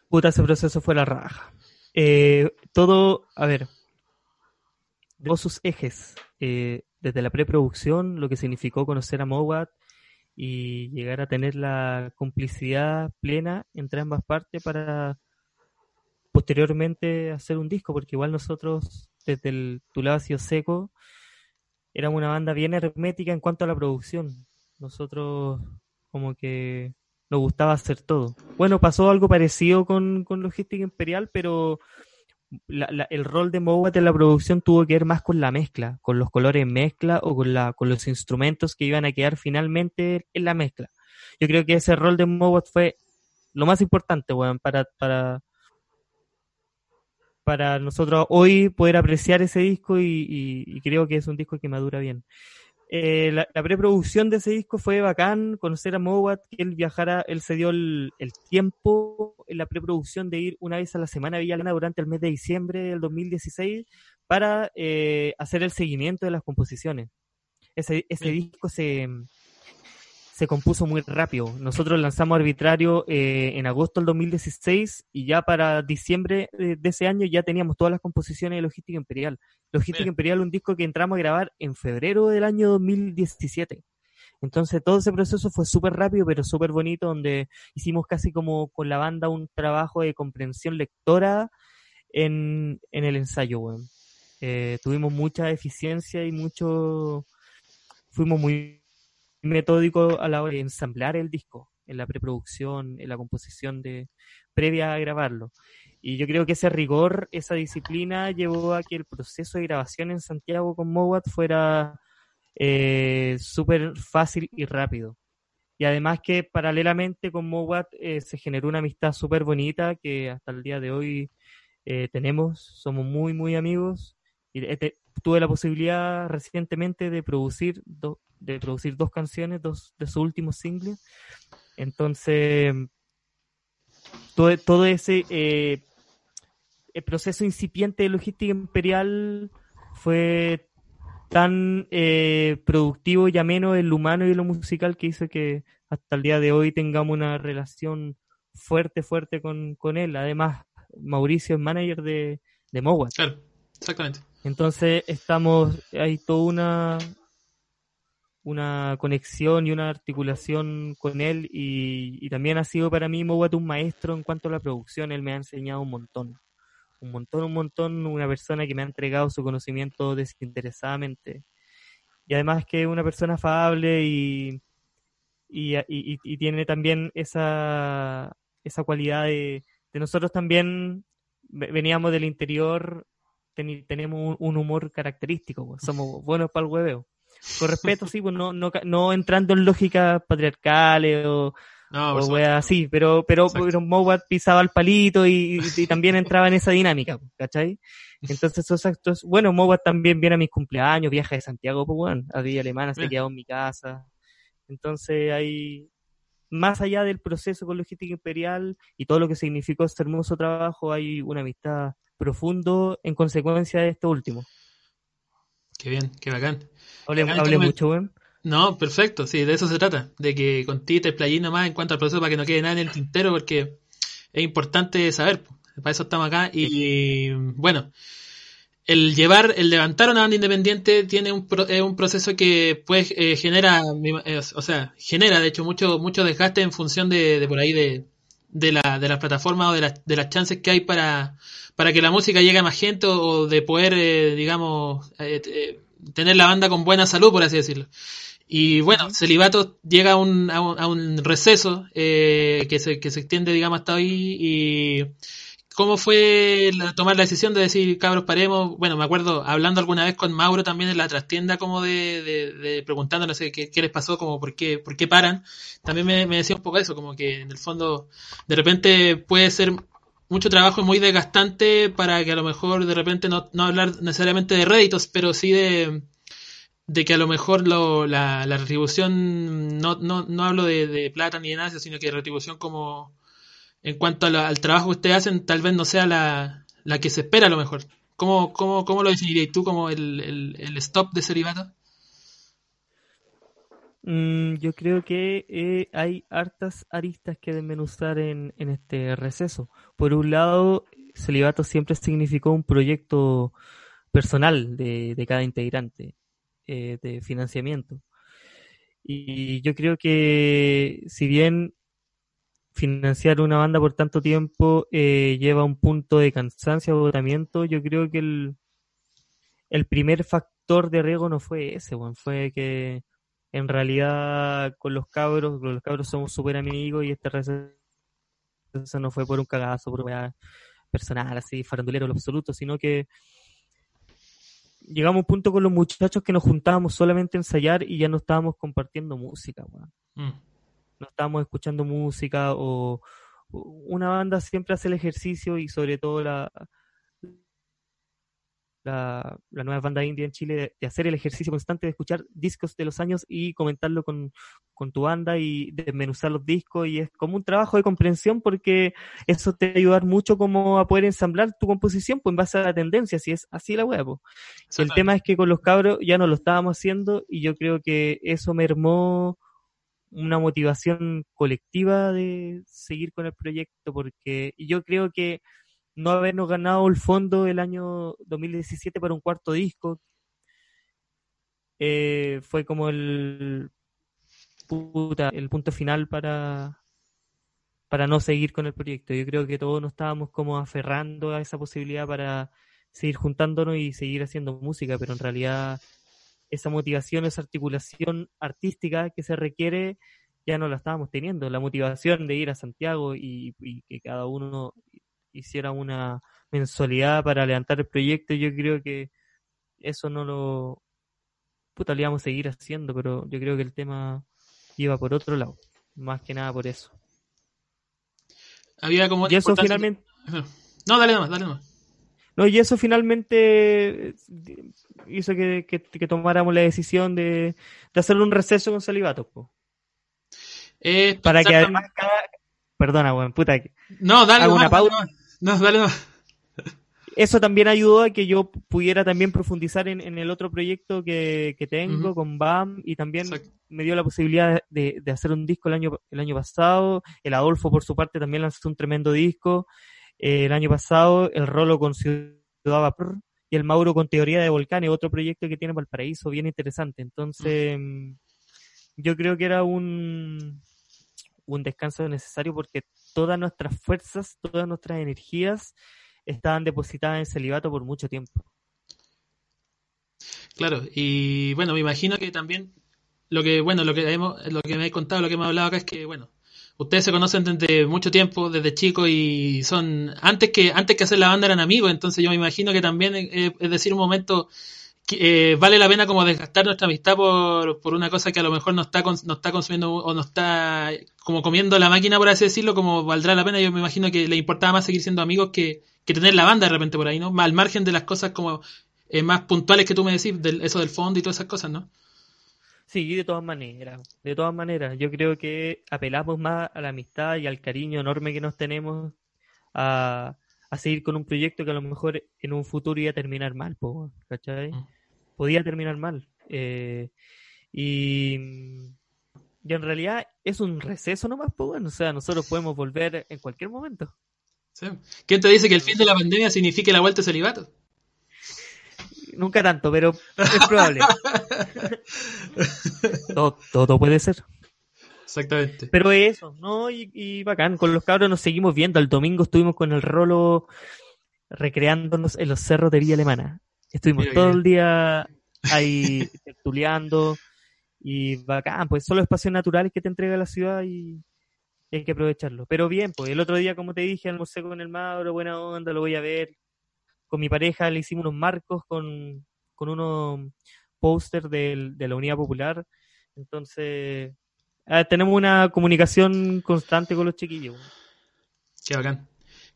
Puta, ese proceso fue la raja. todo, a ver, de sus ejes, desde la preproducción, lo que significó conocer a Mowat y llegar a tener la complicidad plena entre ambas partes para posteriormente hacer un disco, porque igual nosotros, desde el Tu seco, éramos una banda bien hermética en cuanto a la producción. Nosotros como que nos gustaba hacer todo. Bueno, pasó algo parecido con, con Logística Imperial, pero el rol de Mowat en la producción tuvo que ver más con la mezcla, con los colores mezcla o con, la, con los instrumentos que iban a quedar finalmente en la mezcla. Yo creo que ese rol de Mowat fue lo más importante, bueno, para, para, para nosotros hoy poder apreciar ese disco y, creo que es un disco que madura bien. Eh, la, preproducción de ese disco fue bacán, conocer a Mowat, que él viajara, él se dio el, tiempo en la preproducción de ir una vez a la semana a Villalana durante el mes de diciembre del 2016 para eh, hacer el seguimiento de las composiciones. Ese, ese disco se, se compuso muy rápido. Nosotros lanzamos Arbitrario eh, en agosto del 2016 y ya para diciembre de, ese año ya teníamos todas las composiciones de Logística Imperial. Logística Imperial, un disco que entramos a grabar en febrero del año 2017. Entonces todo ese proceso fue súper rápido, pero súper bonito, donde hicimos casi como con la banda un trabajo de comprensión lectora en, el ensayo. Eh, tuvimos mucha eficiencia y mucho... Fuimos muy metódico a la hora de ensamblar el disco, en la preproducción, en la composición de previa a grabarlo. Y yo creo que ese rigor, esa disciplina llevó a que el proceso de grabación en Santiago con Mowat fuera eh, súper fácil y rápido. Y además que paralelamente con Mowat eh, se generó una amistad súper bonita que hasta el día de hoy eh, tenemos, somos muy, muy amigos. Y este, tuve la posibilidad recientemente de producir, de producir dos canciones, dos de sus últimos singles. Entonces, todo, todo ese eh, el proceso incipiente de logística imperial fue tan eh, productivo y ameno en lo humano y en lo musical que hizo que hasta el día de hoy tengamos una relación fuerte, fuerte con, con él. Además, Mauricio es manager de, de Mowat. Claro, exactamente. Entonces estamos, hay toda una, una conexión y una articulación con él y, también ha sido para mí Mowat un maestro en cuanto a la producción, él me ha enseñado un montón, un montón, un montón, una persona que me ha entregado su conocimiento desinteresadamente. Y además que es una persona afable y, y, tiene también esa, esa cualidad de, de nosotros también veníamos del interior tenemos un, humor característico, pues, somos buenos para el hueveo. Con respeto, sí, pues no, no, no entrando en lógicas patriarcales o, o así, pero, pero, pero Mowat pisaba el palito y, también entraba en esa dinámica, pues, ¿cachai? Entonces esos actos, bueno, Mowat también viene a mis cumpleaños, viaja de Santiago, pues bueno, a Villa Alemana, se quedado en mi casa. Entonces hay, más allá del proceso con logística imperial y todo lo que significó este hermoso trabajo, hay una amistad profundo en consecuencia de esto último. Qué bien, qué bacán. Hable, mucho, weón. No, perfecto, sí, de eso se trata, de que con ti te explayís nomás en cuanto al proceso para que no quede nada en el tintero, porque es importante saber, para eso estamos acá. Y bueno, el llevar, el levantar una banda independiente tiene un, un proceso que pues eh, genera, eh, o sea, genera de hecho mucho, mucho desgaste en función de, de por ahí de, de la, de las plataformas o de, de las chances que hay para, para que la música llegue a más gente o, de poder, eh, digamos, eh, eh, tener la banda con buena salud, por así decirlo. Y bueno, Celibato llega a un, a un, receso que, se, que se extiende, digamos, hasta hoy. Y cómo fue tomar la decisión de decir, cabros, paremos. Bueno, me acuerdo hablando alguna vez con Mauro también en la trastienda, como de, de, de preguntándole qué, qué, les pasó, como por qué, por qué paran. También me, me decía un poco eso, como que en el fondo, de repente puede ser mucho trabajo muy desgastante para que a lo mejor de repente no, no hablar necesariamente de réditos, pero sí de, de que a lo mejor lo, la, la, retribución, no, no, no hablo de, de, plata ni de nada, sino que retribución como en cuanto al trabajo que ustedes hacen, tal vez no sea la, la que se espera a lo mejor. ¿Cómo, cómo, cómo lo definirías tú como el, el, stop de celibato? Mm, yo creo que eh, hay hartas aristas que desmenuzar en, en este receso. Por un lado, Celibato siempre significó un proyecto personal de, de cada integrante, eh, de financiamiento. Y yo creo que si bien financiar una banda por tanto tiempo eh, lleva un punto de cansancio, agotamiento, yo creo que el, el primer factor de riesgo no fue ese, fue que en realidad con los cabros, con los cabros somos súper amigos y este receso no fue por un cagazo, por una personal, así, farandulero lo absoluto, sino que llegamos a un punto con los muchachos que nos juntábamos solamente a ensayar y ya no estábamos compartiendo música. Mm. No estábamos escuchando música o o una banda siempre hace el ejercicio y sobre todo la, la, la nueva banda indie en Chile de, de hacer el ejercicio constante de escuchar discos de los años y comentarlo con, con tu banda y desmenuzar los discos y es como un trabajo de comprensión porque eso te va a ayudar mucho como a poder ensamblar tu composición pues en base a la tendencia, si es así la wea. po. El tema es que con los cabros ya no lo estábamos haciendo y yo creo que eso mermó una motivación colectiva de seguir con el proyecto porque yo creo que no habernos ganado el fondo el año 2017 para un cuarto disco eh, fue como el el punto final para para no seguir con el proyecto. Yo creo que todos nos estábamos como aferrando a esa posibilidad para seguir juntándonos y seguir haciendo música, pero en realidad esa motivación, esa articulación artística que se requiere, ya no la estábamos teniendo. La motivación de ir a Santiago y, y que cada uno hiciera una mensualidad para levantar el proyecto, yo creo que eso no lo... Puta, lo íbamos a seguir haciendo, pero yo creo que el tema iba por otro lado. Más que nada por eso. Había como Y eso finalmente... No, dale nomás, dale nomás. No, y eso finalmente eh, hizo que, que- que tomáramos la decisión de, de hacer un receso con Salivatos, po. Eh, Para que además cada... Perdona, weón, puta. que- No, dale hago una pausa. No, dale nomás. Eso también ayudó a que yo pudiera también profundizar en, en el otro proyecto que, que tengo con BAM y también Exacto. me dio la posibilidad de, de hacer un disco el año, el año pasado. El Adolfo, por su parte, también lanzó un tremendo disco. Eh, el año pasado, el Rolo con Ciudad Vapor y el Mauro con Teoría de Volcanes, otro proyecto que tiene Valparaíso bien interesante. Entonces, mm, yo creo que era un, un descanso necesario porque todas nuestras fuerzas, todas nuestras energías estaban depositadas en celibato por mucho tiempo. Claro, y bueno, me imagino que también lo que, bueno, lo que hemos, lo que me he contado, lo que hemos hablado acá es que, bueno, ustedes se conocen desde mucho tiempo, desde chicos, y son, antes que, antes que hacer la banda eran amigos, entonces yo me imagino que también, eh, es decir, un momento eh, vale la pena como desgastar nuestra amistad por, por una cosa que a lo mejor no está, está consumiendo o no está como comiendo la máquina, por así decirlo, como valdrá la pena. Yo me imagino que le importaba más seguir siendo amigos que, que tener la banda de repente por ahí, ¿no? Al margen de las cosas como eh, más puntuales que tú me decís, del, eso del fondo y todas esas cosas, ¿no? Sí, de todas maneras, de todas maneras. Yo creo que apelamos más a la amistad y al cariño enorme que nos tenemos a, a seguir con un proyecto que a lo mejor en un futuro iba a terminar mal, po, ¿cachai? Mm. Podía terminar mal. Eh, y, y en realidad es un receso nomás, pues bueno, o sea, nosotros podemos volver en cualquier momento. ¿Sí? ¿Quién te dice que el fin de la pandemia signifique la vuelta a celibato? Nunca tanto, pero es probable. todo, todo puede ser. Exactamente. Pero eso, ¿no? Y, y bacán, con los cabros nos seguimos viendo. El domingo estuvimos con el rolo recreándonos en los cerros de Villa Alemana. Estuvimos Mira, todo el día ahí tertuleando y bacán, pues son los espacios naturales que te entrega la ciudad y hay que aprovecharlo. Pero bien, pues el otro día, como te dije, almorcé con el Mauro, buena onda, lo voy a ver. Con mi pareja le hicimos unos marcos con, con unos póster de la Unidad Popular. Entonces, ah, tenemos una comunicación constante con los chiquillos. Qué bacán.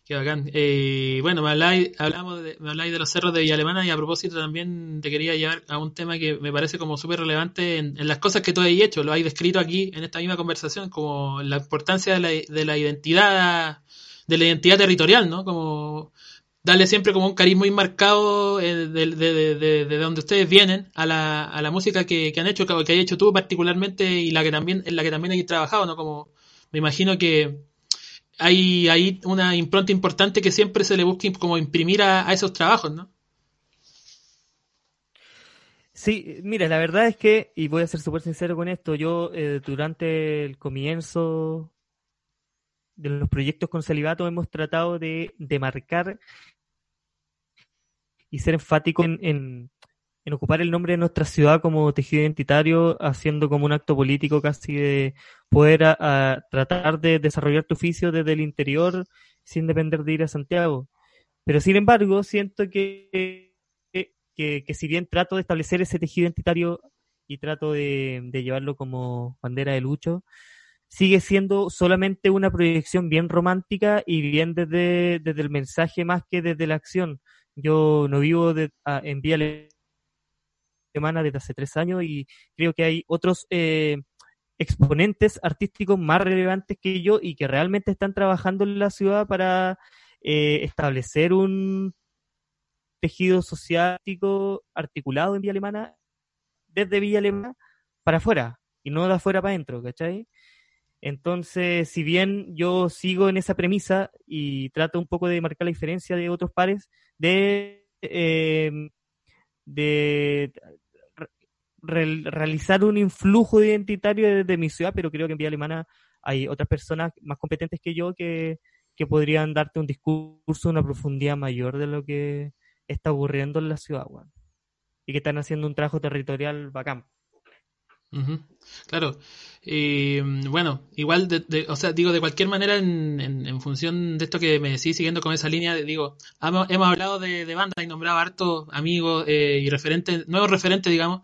Qué bacán. Eh, bueno, me habláis, hablamos de, me habláis de los cerros de Villa Alemana y a propósito también te quería llevar a un tema que me parece como súper relevante en, en las cosas que tú has hecho. Lo has descrito aquí en esta misma conversación como la importancia de la, de la identidad, de la identidad territorial, ¿no? Como darle siempre como un cariz muy marcado eh, de, de, de, de, donde ustedes vienen a la, a la música que, que han hecho, que, que hecho tú particularmente y la que también, en la que también hay trabajado, ¿no? Como me imagino que hay, hay una impronta importante que siempre se le busca como imprimir a, a esos trabajos, ¿no? Sí, mira, la verdad es que, y voy a ser súper sincero con esto, yo eh, durante el comienzo de los proyectos con Celibato hemos tratado de, de marcar y ser enfático en, en, ocupar el nombre de nuestra ciudad como tejido identitario, haciendo como un acto político casi de poder tratar de desarrollar tu oficio desde el interior sin depender de ir a Santiago. Pero sin embargo, siento que, que, que si bien trato de establecer ese tejido identitario y trato de, de llevarlo como bandera de lucho, sigue siendo solamente una proyección bien romántica y bien desde, desde el mensaje más que desde la acción. Yo no vivo de, a, en vía alemana desde hace tres años y creo que hay otros eh, exponentes artísticos más relevantes que yo y que realmente están trabajando en la ciudad para eh, establecer un tejido social articulado en Vía Alemana desde Villa Alemana para afuera y no de afuera para adentro, ¿cachai? Entonces, si bien yo sigo en esa premisa y trato un poco de marcar la diferencia de otros pares, de, eh, de re realizar un influjo identitario desde mi ciudad, pero creo que en Vía Alemana hay otras personas más competentes que yo que, que podrían darte un discurso, una profundidad mayor de lo que está ocurriendo en la ciudad, bueno, y que están haciendo un trabajo territorial bacán. Claro. Y bueno, igual, de, de, o sea, digo, de cualquier manera, en, en, en, función de esto que me decís, siguiendo con esa línea, digo, hemos, hablado de, de bandas y nombrado hartos amigos eh, y referentes, nuevos referentes, digamos,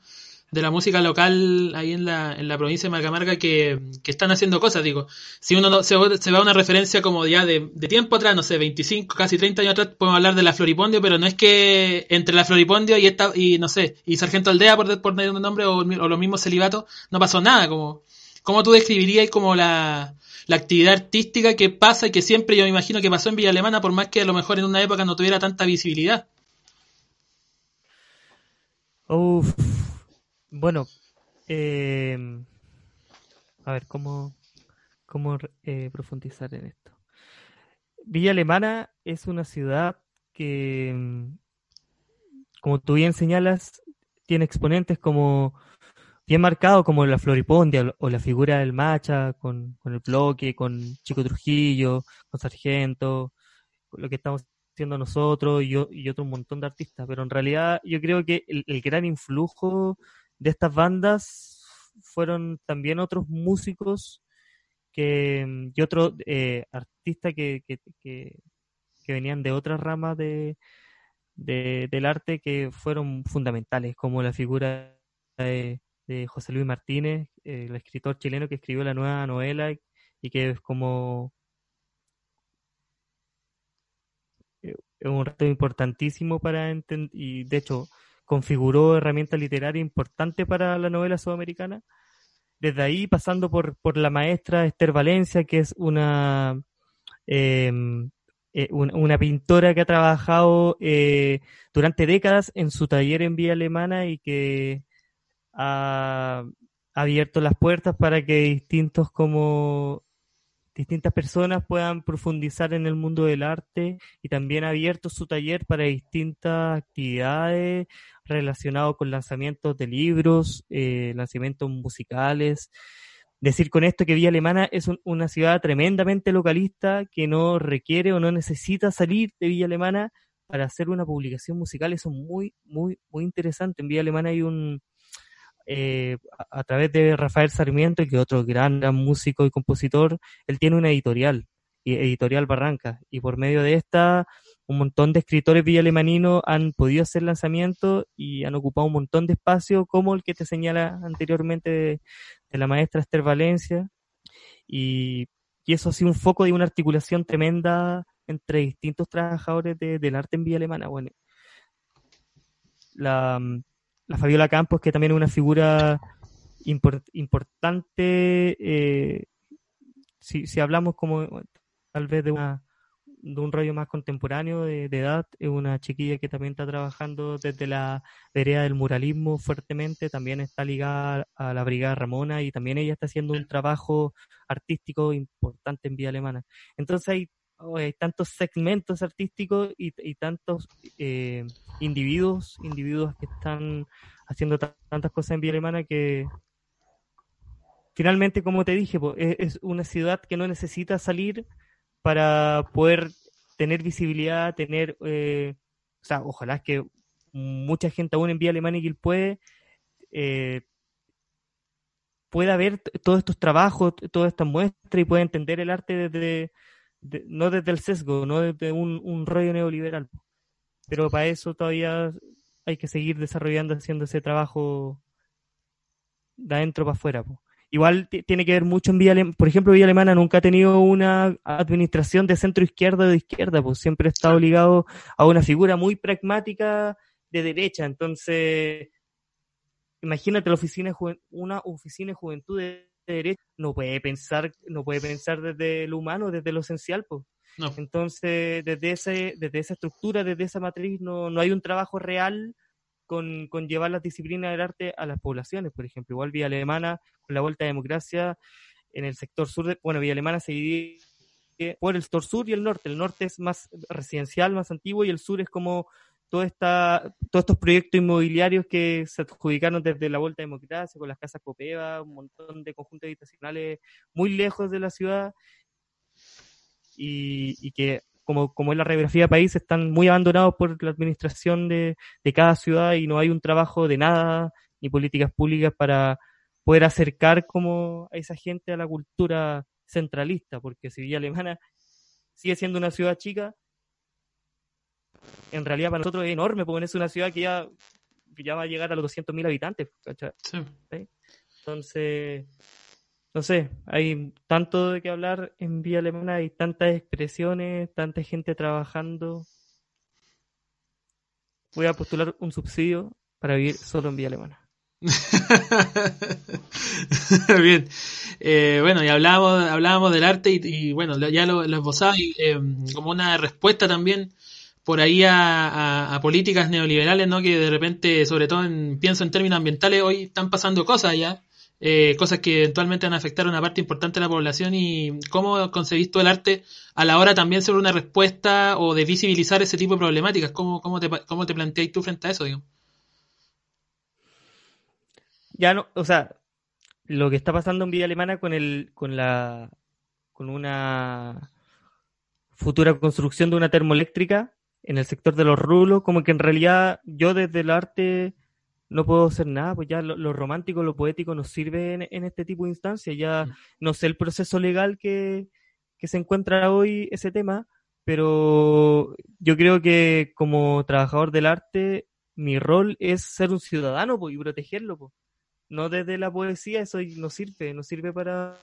de la música local ahí en la, en la provincia de Macamarga que, que están haciendo cosas, digo. Si uno no, se, se va a una referencia como ya de, de, tiempo atrás, no sé, 25, casi 30 años atrás, podemos hablar de la Floripondio, pero no es que entre la Floripondio y esta, y no sé, y Sargento Aldea, por, por un nombre, o, o los mismos celibatos, no pasó nada, como, ¿cómo tú describirías como la, la actividad artística que pasa y que siempre yo me imagino que pasó en Villa Alemana, por más que a lo mejor en una época no tuviera tanta visibilidad? Uf, bueno, eh, a ver, ¿cómo, cómo eh, profundizar en esto? Villa Alemana es una ciudad que, como tú bien señalas, tiene exponentes como bien marcados como la Floripondia o la figura del Macha con, con el bloque, con Chico Trujillo, con Sargento, lo que estamos haciendo nosotros y, y otro montón de artistas. Pero en realidad yo creo que el gran influjo de estas bandas fueron también otros músicos que, y otros eh, artistas que, que, que, venían de otras ramas de, de, del arte que fueron fundamentales, como la figura de, José Luis Martínez, eh, el escritor chileno que escribió la nueva novela y que es como es un reto importantísimo para entender, y de hecho configuró herramienta literaria importante para la novela sudamericana. Desde ahí, pasando por, por la maestra Esther Valencia, que es una, eh, eh, una, pintora que ha trabajado eh, durante décadas en su taller en vía alemana y que ha abierto las puertas para que distintos como distintas personas puedan profundizar en el mundo del arte y también ha abierto su taller para distintas actividades relacionadas con lanzamientos de libros, eh, lanzamientos musicales. Decir con esto que Villa Alemana es un, una ciudad tremendamente localista que no requiere o no necesita salir de Villa Alemana para hacer una publicación musical. Eso es muy, muy, muy interesante. En Villa Alemana hay un, eh, a, a, través de Rafael Sarmiento, que otro gran, gran, músico y compositor, él tiene una editorial, Editorial Barranca, y por medio de esta, un montón de escritores villalemaninos han podido hacer lanzamientos y han ocupado un montón de espacio, como el que te señala anteriormente de, de la maestra Esther Valencia, y, y, eso ha sido un foco de una articulación tremenda entre distintos trabajadores de, del arte en Villa Alemana. Bueno, la, la Fabiola Campos, que también es una figura import, importante, eh, si, si, hablamos como tal vez de una, de un rollo más contemporáneo de, edad, es una chiquilla que también está trabajando desde la vereda del muralismo fuertemente, también está ligada a la Brigada Ramona y también ella está haciendo un trabajo artístico importante en Vía Alemana. Entonces hay, hay tantos segmentos artísticos y, tantos eh, individuos, individuos que están haciendo tantas cosas en Vía Alemana que finalmente, como te dije, e, es una ciudad que no necesita salir para poder tener visibilidad, tener, eh, o sea, ojalá que mucha gente aún en Vía Alemana y puede eh, pueda ver todos estos trabajos, todas estas muestras y pueda entender el arte desde, no desde el sesgo, no desde un, un rollo neoliberal. Pero para eso todavía hay que seguir desarrollando, haciendo ese trabajo de adentro para afuera. Igual tiene que ver mucho en Vía Alemana. Por ejemplo, Vía Alemana nunca ha tenido una administración de centro izquierda o de izquierda, pues siempre ha estado ligado a una figura muy pragmática de derecha. Entonces, imagínate la oficina una oficina de juventud de derecha no puede pensar, no puede pensar desde lo humano, desde lo esencial, pues. Entonces, desde ese, desde esa estructura, desde esa matriz, no, no hay un trabajo real con, con, llevar las disciplinas del arte a las poblaciones, por ejemplo. Igual Vía Alemana, con la vuelta a democracia, en el sector sur, de, bueno, Vía Alemana se divide por el sector sur y el norte. El norte es más residencial, más antiguo, y el sur es como todo esta, todos estos proyectos inmobiliarios que se adjudicaron desde la vuelta a democracia, con las casas Copeva, un montón de conjuntos habitacionales muy lejos de la ciudad, y, y que como, como es la radiografía del país, están muy abandonados por la administración de, de cada ciudad y no hay un trabajo de nada ni políticas públicas para poder acercar como a esa gente a la cultura centralista, porque si Villa Alemana sigue siendo una ciudad chica, en realidad para nosotros es enorme, porque es una ciudad que ya, ya va a llegar a los 200.000 habitantes. Entonces, no sé, hay tanto de qué hablar en Vía Alemana, hay tantas expresiones, tanta gente trabajando. Voy a postular un subsidio para vivir solo en Vía Alemana. Bien, eh, bueno, y hablábamos, hablábamos del arte y, bueno, ya lo, lo esbozaba y, eh, como una respuesta también por ahí a, políticas neoliberales, ¿no? Que de repente, sobre todo en, pienso en términos ambientales, hoy están pasando cosas ya eh, cosas que eventualmente van a afectar a una parte importante de la población y cómo concebís tú el arte a la hora también sobre una respuesta o de visibilizar ese tipo de problemáticas, cómo, cómo te, cómo te planteáis tú frente a eso, digo. Ya no, o sea, lo que está pasando en Villa Alemana con el, con la, con una futura construcción de una termoeléctrica en el sector de los rulos, como que en realidad yo desde el arte no puedo hacer nada, pues ya lo, romántico, lo poético nos sirve en, este tipo de instancias. Ya mm. no sé el proceso legal que, se encuentra hoy ese tema, pero yo creo que como trabajador del arte, mi rol es ser un ciudadano pues, y protegerlo. Pues. No desde la poesía, eso no sirve, no sirve para,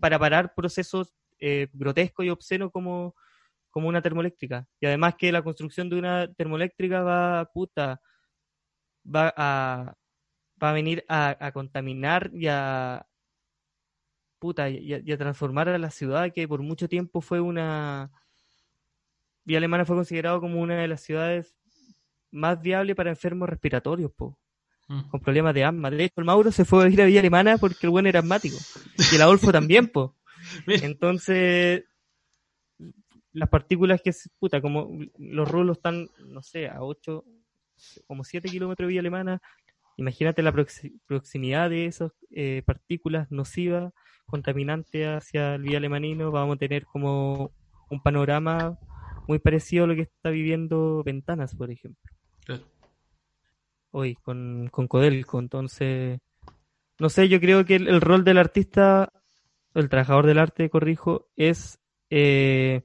para parar procesos eh, grotescos y obscenos como, como una termoeléctrica. Y además que la construcción de una termoeléctrica va, puta, va a, va a venir a, contaminar y a, puta, y a, transformar a la ciudad que por mucho tiempo fue una... Vía Alemana fue considerado como una de las ciudades más viables para enfermos respiratorios, po, mm. con problemas de asma. De hecho, el Mauro se fue a ir a Villa Alemana porque el buen era asmático. Y el Adolfo también, po. Entonces, las partículas que, puta, como los rulos están, no sé, a 8, como 7 kilómetros de Villa Alemana. Imagínate la proximidad de esas eh, partículas nocivas, contaminantes hacia el Villa Alemanino. Vamos a tener como un panorama muy parecido a lo que está viviendo Ventanas, por ejemplo. Hoy, con, con Codelco. Entonces, no sé, yo creo que el, rol del artista, el trabajador del arte, corrijo, es eh,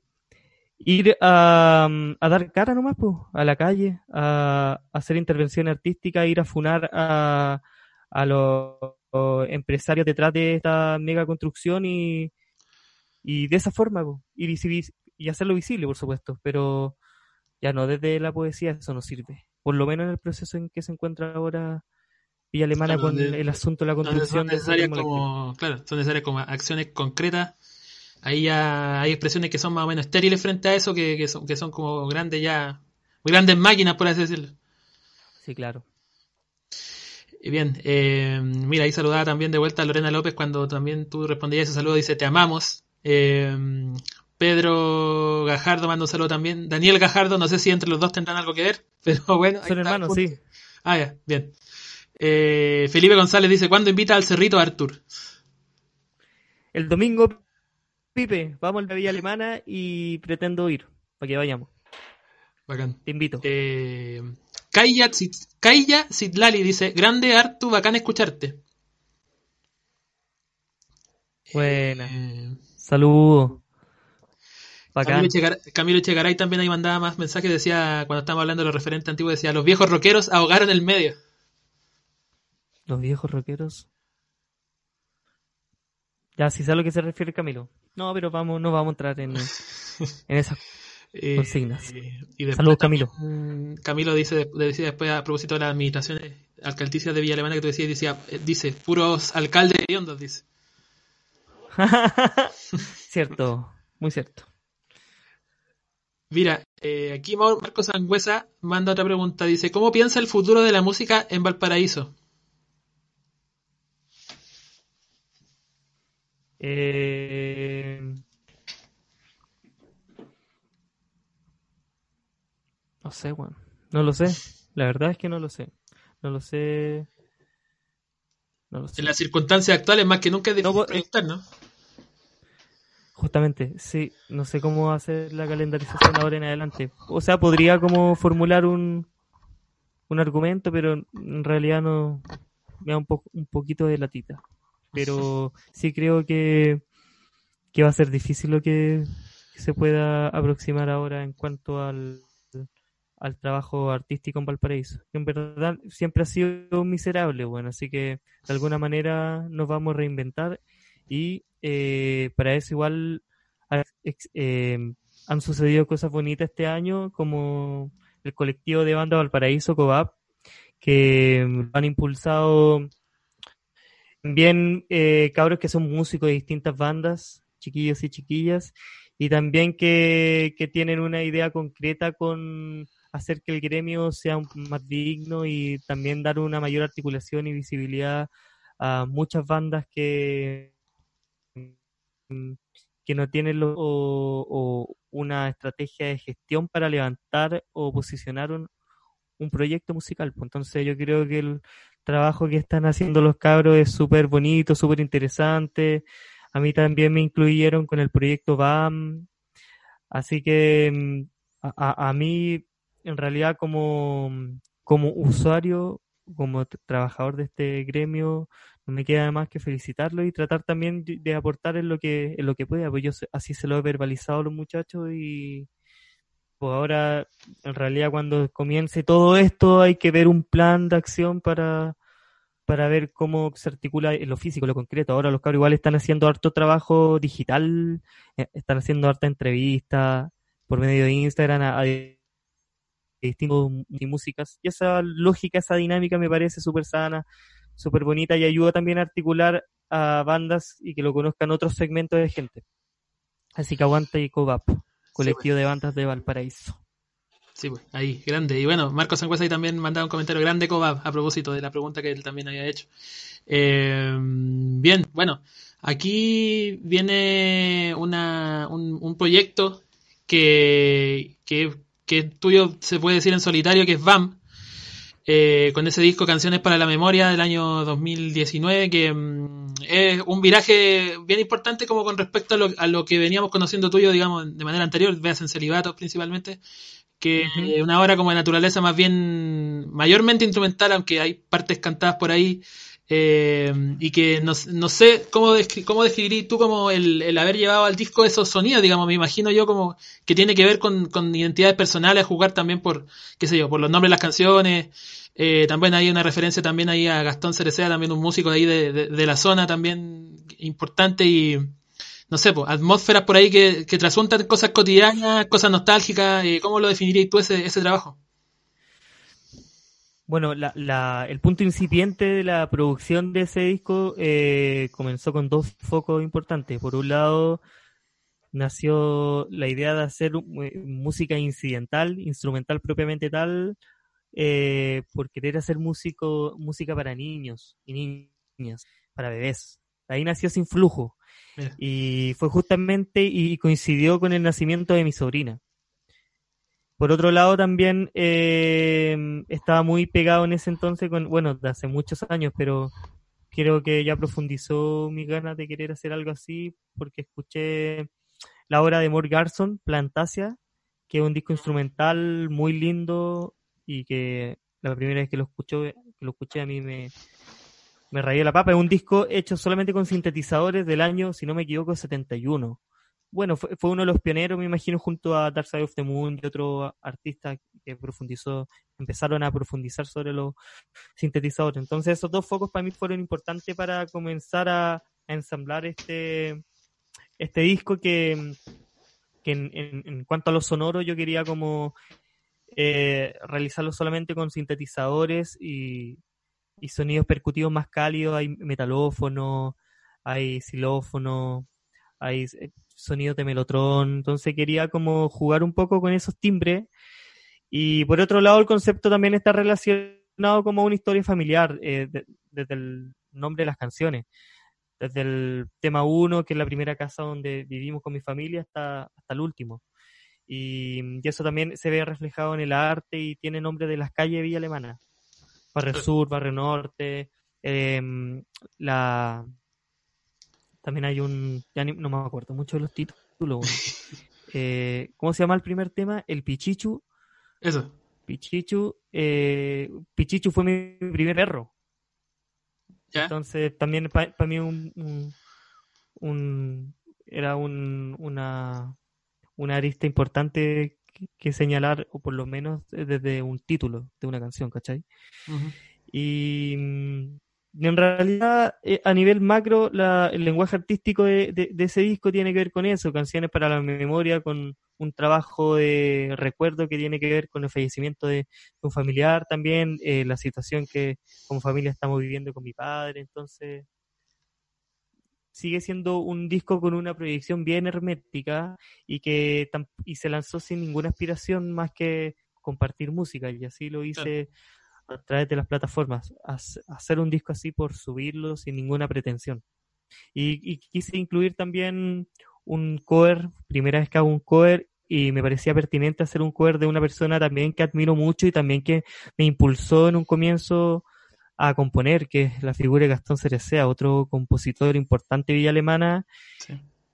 ir a, a, dar cara nomás, pues, a la calle, a, hacer intervención artística, ir a funar a, a los, empresarios detrás de esta mega construcción y, y de esa forma, ir y hacerlo visible, por supuesto, pero ya no desde la poesía eso no sirve, por lo menos en el proceso en que se encuentra ahora Villa Alemana con el asunto de la construcción. Son necesarias como, claro, son necesarias como acciones concretas ahí ya hay expresiones que son más o menos estériles frente a eso, que, que son, que son como grandes ya, muy grandes máquinas, por así decirlo. Sí, claro. Bien, eh, mira, ahí saludaba también de vuelta a Lorena López cuando también tú respondías ese saludo, dice, te amamos. Eh, Pedro Gajardo manda un saludo también. Daniel Gajardo, no sé si entre los dos tendrán algo que ver, pero bueno. Son hermanos, sí. Ah, ya, bien. Eh, Felipe González dice, ¿cuándo invita al Cerrito a Artur? El domingo, Pipe, vamos a la Villa Alemana y pretendo ir, para que vayamos. Bacán. Te invito. Eh, Kaya, Sitlali dice, grande Artu, bacán escucharte. Buena. Eh, Saludos. Camilo, Echegar- Camilo Echegaray también ahí mandaba más mensajes, decía, cuando estábamos hablando de los referentes antiguos, decía, los viejos rockeros ahogaron el medio. Los viejos rockeros. Ya, si sabes a lo que se refiere Camilo. No, pero vamos, no vamos a entrar en, en esas. Eh, Consignas. eh, y Saludos, Camilo. Mm, Camilo dice, decía después a propósito de las administraciones alcaldicias de Villa Alemana que tú decías, decía, eh, dice, puros alcaldes hediondos, dice. cierto, muy cierto. Mira, eh, aquí Marcos Sangüesa manda otra pregunta, dice, ¿cómo piensa el futuro de la música en Valparaíso? Eh, No sé, weón. No lo sé. La verdad es que no lo sé. No lo sé. No lo sé. En las circunstancias actuales, más que nunca es difícil No, eh, proyectar, ¿no? Justamente, sí. No sé cómo hacer la calendarización ahora en adelante. O sea, podría como formular un, un argumento, pero en realidad no me da un, po- un poquito de latita. Pero sí creo que, que va a ser difícil lo que, se pueda aproximar ahora en cuanto al, al trabajo artístico en Valparaíso. En verdad siempre ha sido miserable, bueno, así que de alguna manera nos vamos a reinventar y eh, para eso igual eh, han sucedido cosas bonitas este año, como el colectivo de banda Valparaíso, COVAP, que han impulsado también eh, cabros que son músicos de distintas bandas, chiquillos y chiquillas, y también que, que tienen una idea concreta con hacer que el gremio sea más digno y también dar una mayor articulación y visibilidad a muchas bandas que, que no tienen lo- o una estrategia de gestión para levantar o posicionar un, un proyecto musical. pues. Entonces yo creo que el trabajo que están haciendo los cabros es súper bonito, súper interesante. A mí también me incluyeron con el proyecto BAM. Así que mm, a, a- mí, en realidad, como, como usuario, como trabajador de este gremio, no me queda más que felicitarlo y tratar también de, aportar en lo que, en lo que pueda. Pues yo así se lo he verbalizado a los muchachos y pues ahora, en realidad, cuando comience todo esto, hay que ver un plan de acción para, para ver cómo se articula en lo físico, lo concreto. Ahora los cabros igual están haciendo harto trabajo digital, eh, están haciendo harta entrevista por medio de Instagram a, a distintos músicas. Y esa lógica, esa dinámica me parece súper sana, súper bonita y ayuda también a articular a bandas y que lo conozcan otros segmentos de gente. Así que aguanta y Cobap, colectivo de bandas de Valparaíso. Sí, pues, ahí, grande. Y bueno, Marcos Sangüesa ahí también mandaba un comentario grande, Cobab, a propósito de la pregunta que él también había hecho. Eh, bien, bueno, aquí viene una, un, un proyecto que, que, es tuyo, se puede decir en solitario, que es BAM, eh, con ese disco Canciones para la Memoria del año 2019, que mm, es un viraje bien importante como con respecto a lo, a lo que veníamos conociendo tuyo, digamos, de manera anterior, veas en Celibatos principalmente, que una obra como de naturaleza más bien mayormente instrumental, aunque hay partes cantadas por ahí, eh, y que no, no sé cómo, descri- cómo describirías tú como el, el haber llevado al disco esos sonidos, digamos, me imagino yo como que tiene que ver con, con identidades personales, jugar también por, qué sé yo, por los nombres de las canciones, eh, también hay una referencia también ahí a Gastón Cerecea, también un músico de ahí de, de, de la zona también importante y no sé, pues, atmósferas por ahí que, que trasuntan cosas cotidianas, cosas nostálgicas, eh, ¿cómo lo definirías tú ese, ese trabajo? Bueno, la, la, el punto incipiente de la producción de ese disco eh, comenzó con dos focos importantes. Por un lado, nació la idea de hacer música incidental, instrumental propiamente tal, eh, por querer hacer músico, música para niños y niñas, para bebés. Ahí nació Sin Flujo. Y fue justamente y coincidió con el nacimiento de mi sobrina. Por otro lado, también eh, estaba muy pegado en ese entonces, con, bueno, de hace muchos años, pero creo que ya profundizó mis ganas de querer hacer algo así, porque escuché la obra de Mort Garson, Plantasia, que es un disco instrumental muy lindo y que la primera vez que lo escuché, que lo escuché a mí me, me rayó la papa. Es un disco hecho solamente con sintetizadores del año, si no me equivoco, 71. Bueno, fue, uno de los pioneros, me imagino, junto a Dark Side of the Moon y otro artista que profundizó, empezaron a profundizar sobre los sintetizadores. Entonces, esos dos focos para mí fueron importantes para comenzar a, ensamblar este, este disco que, en, cuanto a lo sonoro yo quería como eh, realizarlo solamente con sintetizadores y, y sonidos percutivos más cálidos, hay metalófono, hay xilófono, hay eh, sonidos de melotron, entonces quería como jugar un poco con esos timbres y por otro lado el concepto también está relacionado como una historia familiar eh, desde el nombre de las canciones, desde el tema 1, que es la primera casa donde vivimos con mi familia, hasta, hasta el último. Y, y, eso también se ve reflejado en el arte y tiene nombre de las calles de Villa Alemana. Barrio Sur, Barrio Norte, em, la también hay un, ya no me acuerdo mucho de los títulos. eh, ¿Cómo se llama el primer tema? El Pichichu. Eso. Pichichu. Eh, Pichichu fue mi primer perro. Entonces también para mí un, un, era un, una, una arista importante que señalar, o por lo menos desde un título de una canción, ¿cachai? Y mm, en realidad, eh, a nivel macro, el lenguaje artístico de, ese disco tiene que ver con eso, canciones para la memoria, con un trabajo de recuerdo que tiene que ver con el fallecimiento de, un familiar también, eh, la situación que como familia estamos viviendo con mi padre, entonces sigue siendo un disco con una proyección bien hermética y que y se lanzó sin ninguna aspiración más que compartir música y así lo hice a través de las plataformas, hacer un disco así por subirlo sin ninguna pretensión. Y, quise incluir también un cover, primera vez que hago un cover y me parecía pertinente hacer un cover de una persona también que admiro mucho y también que me impulsó en un comienzo a componer, que es la figura de Gastón Cerecea, otro compositor importante de Villa Alemana.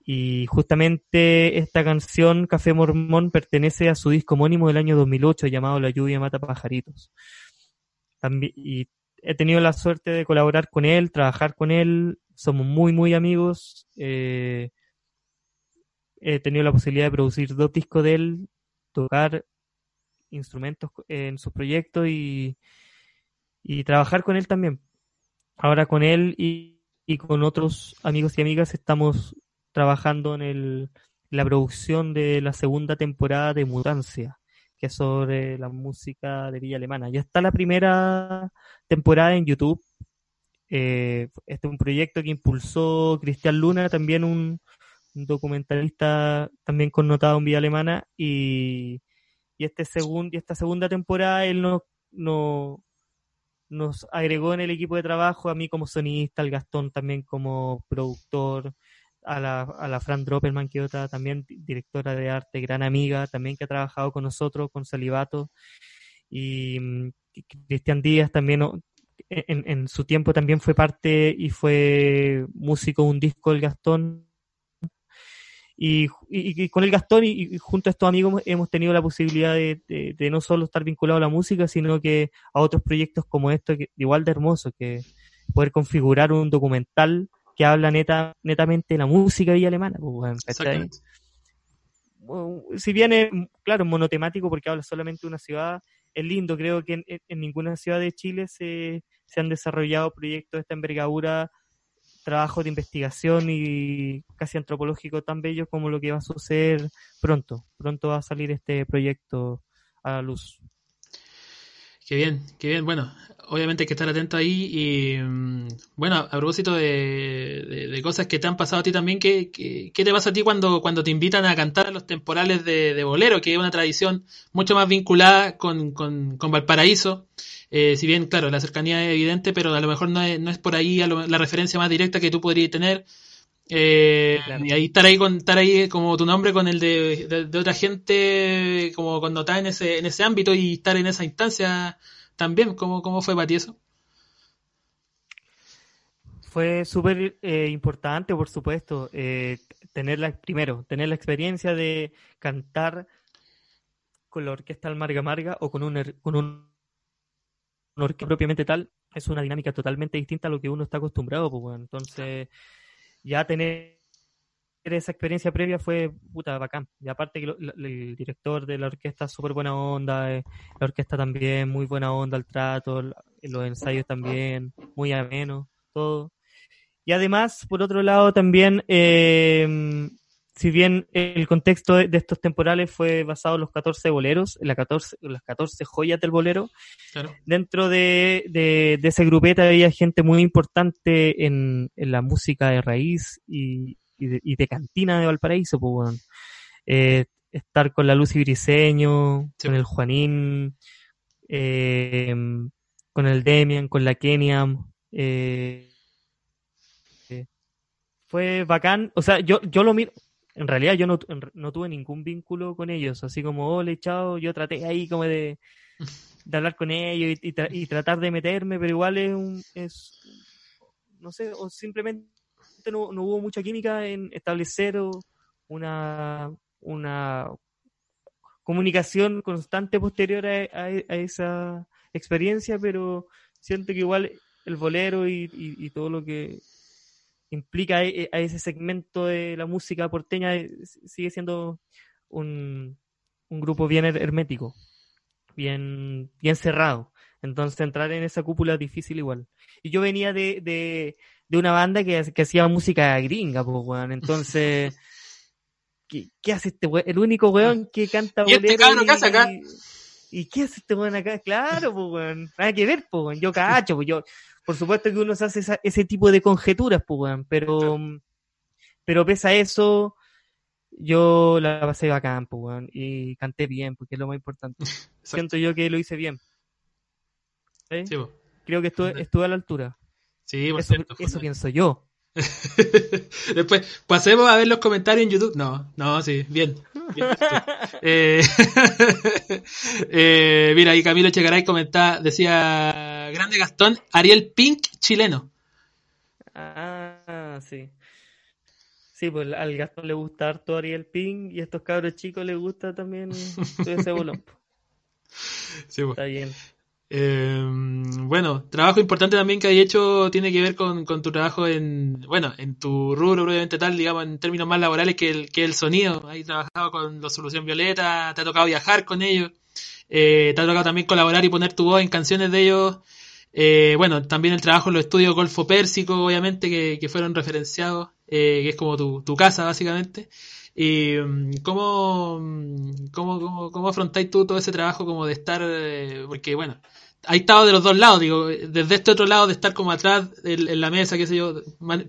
Y justamente esta canción, Café Mormón, pertenece a su disco homónimo del año 2008 llamado La lluvia mata pajaritos. También, y he tenido la suerte de colaborar con él, trabajar con él, somos muy, muy amigos. Eh, he tenido la posibilidad de producir dos discos de él, tocar instrumentos en sus proyectos y, y trabajar con él también. Ahora con él y, con otros amigos y amigas estamos trabajando en el, la producción de la segunda temporada de Mutancia, que es sobre la música de Villa Alemana. Ya está la primera temporada en YouTube. Eh, este es un proyecto que impulsó Cristian Luna, también un, documentalista también connotado en Villa Alemana, y, y, este y esta segunda temporada él no, no, nos agregó en el equipo de trabajo a mí como sonista, al Gastón también como productor, a la, a la Fran Dropperman, que otra también directora de arte, gran amiga, también que ha trabajado con nosotros, con Salivato, y, mm, Cristian Díaz también en, en, su tiempo también fue parte y fue músico de un disco del Gastón y, y, con el Gastón y, junto a estos amigos hemos tenido la posibilidad de, de, no solo estar vinculado a la música, sino que a otros proyectos como esto, que, igual de hermoso, que poder configurar un documental que habla neta, netamente de la música y alemana. Pues, si bien es, claro, monotemático porque habla solamente de una ciudad, es lindo, creo que en, en ninguna ciudad de Chile se, se han desarrollado proyectos de esta envergadura trabajo de investigación y casi antropológico tan bello como lo que va a suceder pronto. Pronto va a salir este proyecto a la luz. Qué bien, qué bien. Bueno, obviamente hay que estar atento ahí. Y mm, bueno, a propósito de, de, cosas que te han pasado a ti también, ¿qué, qué, qué te pasa a ti cuando, cuando te invitan a cantar a los temporales de, bolero, que es una tradición mucho más vinculada con, con, con Valparaíso? Eh, si bien, claro, la cercanía es evidente, pero a lo mejor no es, no es por ahí la referencia más directa que tú podrías tener. Eh, Y ahí estar ahí con estar ahí como tu nombre con el de, de, otra gente, como cuando estás en ese, en ese ámbito y estar en esa instancia también, ¿cómo, cómo fue para ti eso? Fue súper eh, importante, por supuesto, eh, tener la, primero, tener la experiencia de cantar con la orquesta Almarga Marga o con un, con un orquesta propiamente tal, es una dinámica totalmente distinta a lo que uno está acostumbrado, pues bueno, entonces ya tener esa experiencia previa fue puta bacán. Y aparte que el director de la orquesta súper buena onda, eh, la orquesta también muy buena onda, el trato, los ensayos también, muy ameno, todo. Y además, por otro lado, también eh, si bien el contexto de, estos temporales fue basado en los 14 boleros, en la 14, las 14 joyas del bolero, dentro de, de, ese grupete había gente muy importante en, en la música de raíz y, y, de, cantina de Valparaíso, pues, eh, estar con la Lucy Briseño, con el Juanín, eh, con el Demian, con la Kenia, eh, fue bacán, o sea, yo, yo lo miro, en realidad yo no, no tuve ningún vínculo con ellos, así como, hola, chao, yo traté ahí como de, de hablar con ellos y, y, tratar de meterme, pero igual es, un, es no sé, o simplemente no, no hubo mucha química en establecer una, una comunicación constante posterior a, a, esa experiencia, pero siento que igual el bolero y, y todo lo que implica e, a ese segmento de la música porteña eh, sigue siendo un, un grupo bien hermético, bien, bien cerrado. Entonces entrar en esa cúpula es difícil igual. Y yo venía de, de, de una banda que, que, hacía música gringa, pues, weón. Entonces, ¿qué, ¿qué, hace este weón? El único weón que canta ¿Y este y, acá? Y, qué hace este weón acá? Claro, pues, weón. Nada que ver, pues, weón. Yo cacho, pues yo por supuesto que uno se hace ese tipo de conjeturas, pues, pero, pero pese a eso, yo la pasé bacán, pues, y canté bien, porque es lo más importante. Siento yo que lo hice bien. Creo que estuve, estuve a la altura. Sí, eso, eso pienso yo. Después, pasemos a ver los comentarios en YouTube. No, no, sí, bien. Eh, eh, mira, ahí Camilo Chegaray comentaba, decía, grande Gastón, Ariel Pink, chileno. Ah, sí. Sí, pues al Gastón le gusta harto Ariel Pink y a estos cabros chicos les gusta también ese bolón. Sí, pues. Está bien. Eh, bueno, trabajo importante también que hay hecho tiene que ver con, tu trabajo en, bueno, en tu rubro, obviamente tal, digamos, en términos más laborales que el, que el sonido. Has trabajado con la Solución Violeta, te ha tocado viajar con ellos, eh, te ha tocado también colaborar y poner tu voz en canciones de ellos. Eh, bueno, también el trabajo en los estudios Golfo Pérsico, obviamente, que, que fueron referenciados, eh, que es como tu, tu casa, básicamente. ¿Y cómo, cómo, cómo, cómo afrontáis tú todo ese trabajo como de estar, porque bueno, hay estado de los dos lados, digo, desde este otro lado de estar como atrás en, la mesa, qué sé yo,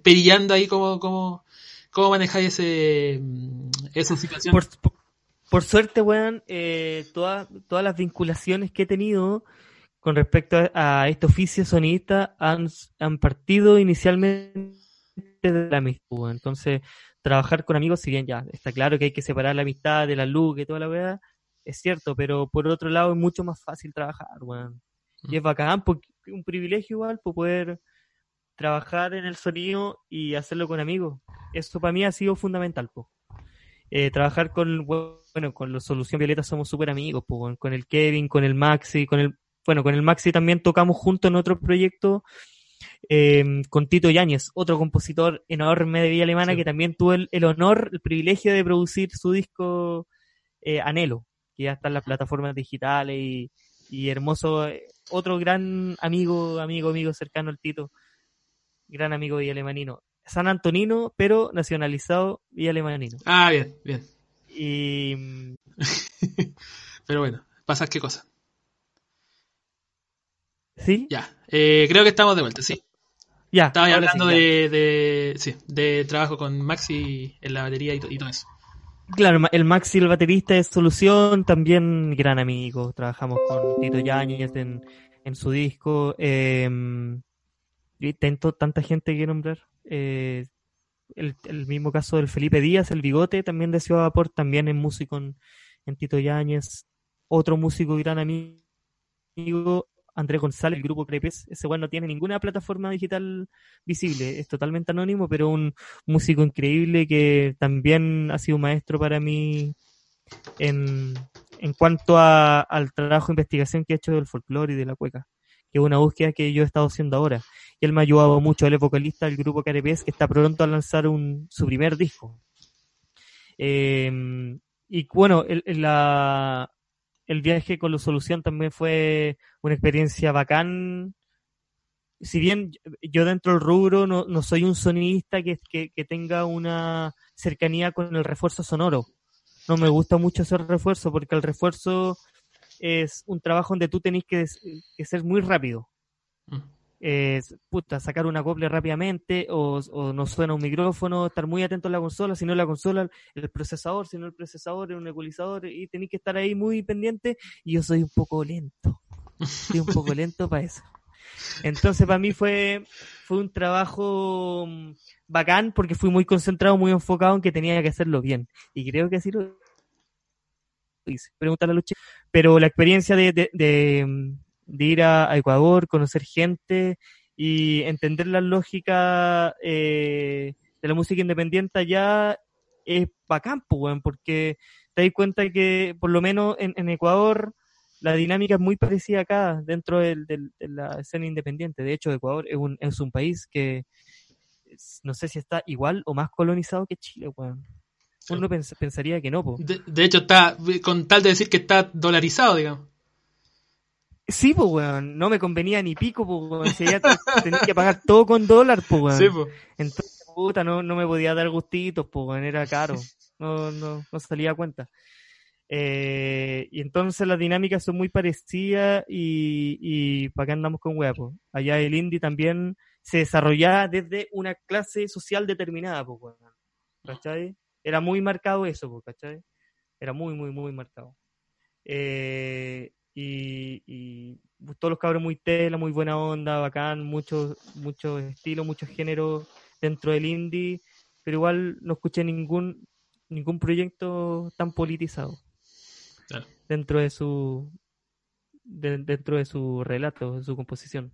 perillando ahí, ¿cómo, cómo, cómo manejáis ese, mm, esa situación? Por, suerte, weón, eh, todas, todas las vinculaciones que he tenido con respecto a, este oficio sonista han, han partido inicialmente de la amistad, Entonces, trabajar con amigos, si bien ya está claro que hay que separar la amistad de la luz, y toda la weá, es cierto, pero por otro lado es mucho más fácil trabajar, weón. Y es bacán, porque un privilegio igual, por poder trabajar en el sonido y hacerlo con amigos. Eso para mí ha sido fundamental, pues. trabajar con, bueno, con la Solución Violeta somos súper amigos, pues, con el Kevin, con el Maxi, con el, bueno, con el Maxi también tocamos juntos en otro proyecto, em, con Tito Yáñez, otro compositor enorme de Villa Alemana que también tuvo el, honor, el privilegio de producir su disco eh, Anhelo, que ya está en las plataformas digitales y, y hermoso eh, otro gran amigo, amigo, amigo cercano al Tito, gran amigo y alemanino. San Antonino, pero nacionalizado y alemanino. Ah, bien, bien. Y... pero bueno, pasas qué cosa. ¿Sí? Ya, eh, creo que estamos de vuelta, sí. Ya. Estaba hablando sí, ya. de, de, sí, de trabajo con Maxi en la batería y, y todo eso. Claro, el Maxi, el baterista de Solución, también gran amigo. Trabajamos con Tito Yáñez en, su disco. Eh, tanta gente que nombrar. Eh, el, el mismo caso del Felipe Díaz, el bigote, también de Ciudad Vapor, también es músico en, en Tito Yáñez. Otro músico gran amigo, Andrés González, el grupo Crepes. Ese bueno no tiene ninguna plataforma digital visible, es totalmente anónimo, pero un músico increíble que también ha sido maestro para mí en, en cuanto a- al trabajo de investigación que he hecho del folclore y de la cueca, que es una búsqueda que yo he estado haciendo ahora. Y él me ha ayudado mucho, él es vocalista del grupo Carepes, que está pronto a lanzar un, su primer disco. Eh, y bueno, el- la, el viaje con la solución también fue una experiencia bacán. Si bien yo dentro del rubro no, no soy un sonidista que, que, tenga una cercanía con el refuerzo sonoro. No me gusta mucho hacer refuerzo porque el refuerzo es un trabajo donde tú tenés que, que ser muy rápido. Es, puta, sacar una copla rápidamente o, o no suena un micrófono, estar muy atento a la consola, si no la consola, el procesador, si no el procesador, un ecualizador y tenés que estar ahí muy pendiente y yo soy un poco lento. Soy un poco lento para eso. Entonces para mí fue, fue un trabajo mm, bacán porque fui muy concentrado, muy enfocado en que tenía que hacerlo bien. Y creo que así lo hice. Pregúntale a Luche. Pero la experiencia de, de, de, mm, de ir a, a Ecuador, conocer gente y entender la lógica eh, de la música independiente allá es bacán, pues, weón, porque te das cuenta que por lo menos en, en Ecuador la dinámica es muy parecida acá dentro del, del- de la escena independiente. De hecho, Ecuador es un, es un país que no sé si está igual o más colonizado que Chile, weón. Uno pens- pensaría que no, po. De, de hecho, está con tal de decir que está dolarizado, digamos. Sí, pues, weón, no me convenía ni pico, pues, weón. Tenía que pagar todo con dólar, pues, weón. Sí, pues. Entonces, puta, no, no me podía dar gustitos, pues, weón, era caro. No, no, no salía a cuenta. Eh, y entonces las dinámicas son muy parecidas y, y para qué andamos con weá, pues. Allá el indie también se desarrollaba desde una clase social determinada, pues, weón. ¿Cachai? Era muy marcado eso, pues, ¿cachai? Era muy, muy, muy marcado. Eh, y, y todos los cabros muy tela, muy buena onda, bacán, muchos muchos estilos, muchos géneros dentro del indie, pero igual no escuché ningún ningún proyecto tan politizado Claro. dentro de su de- dentro de su relato, de su composición.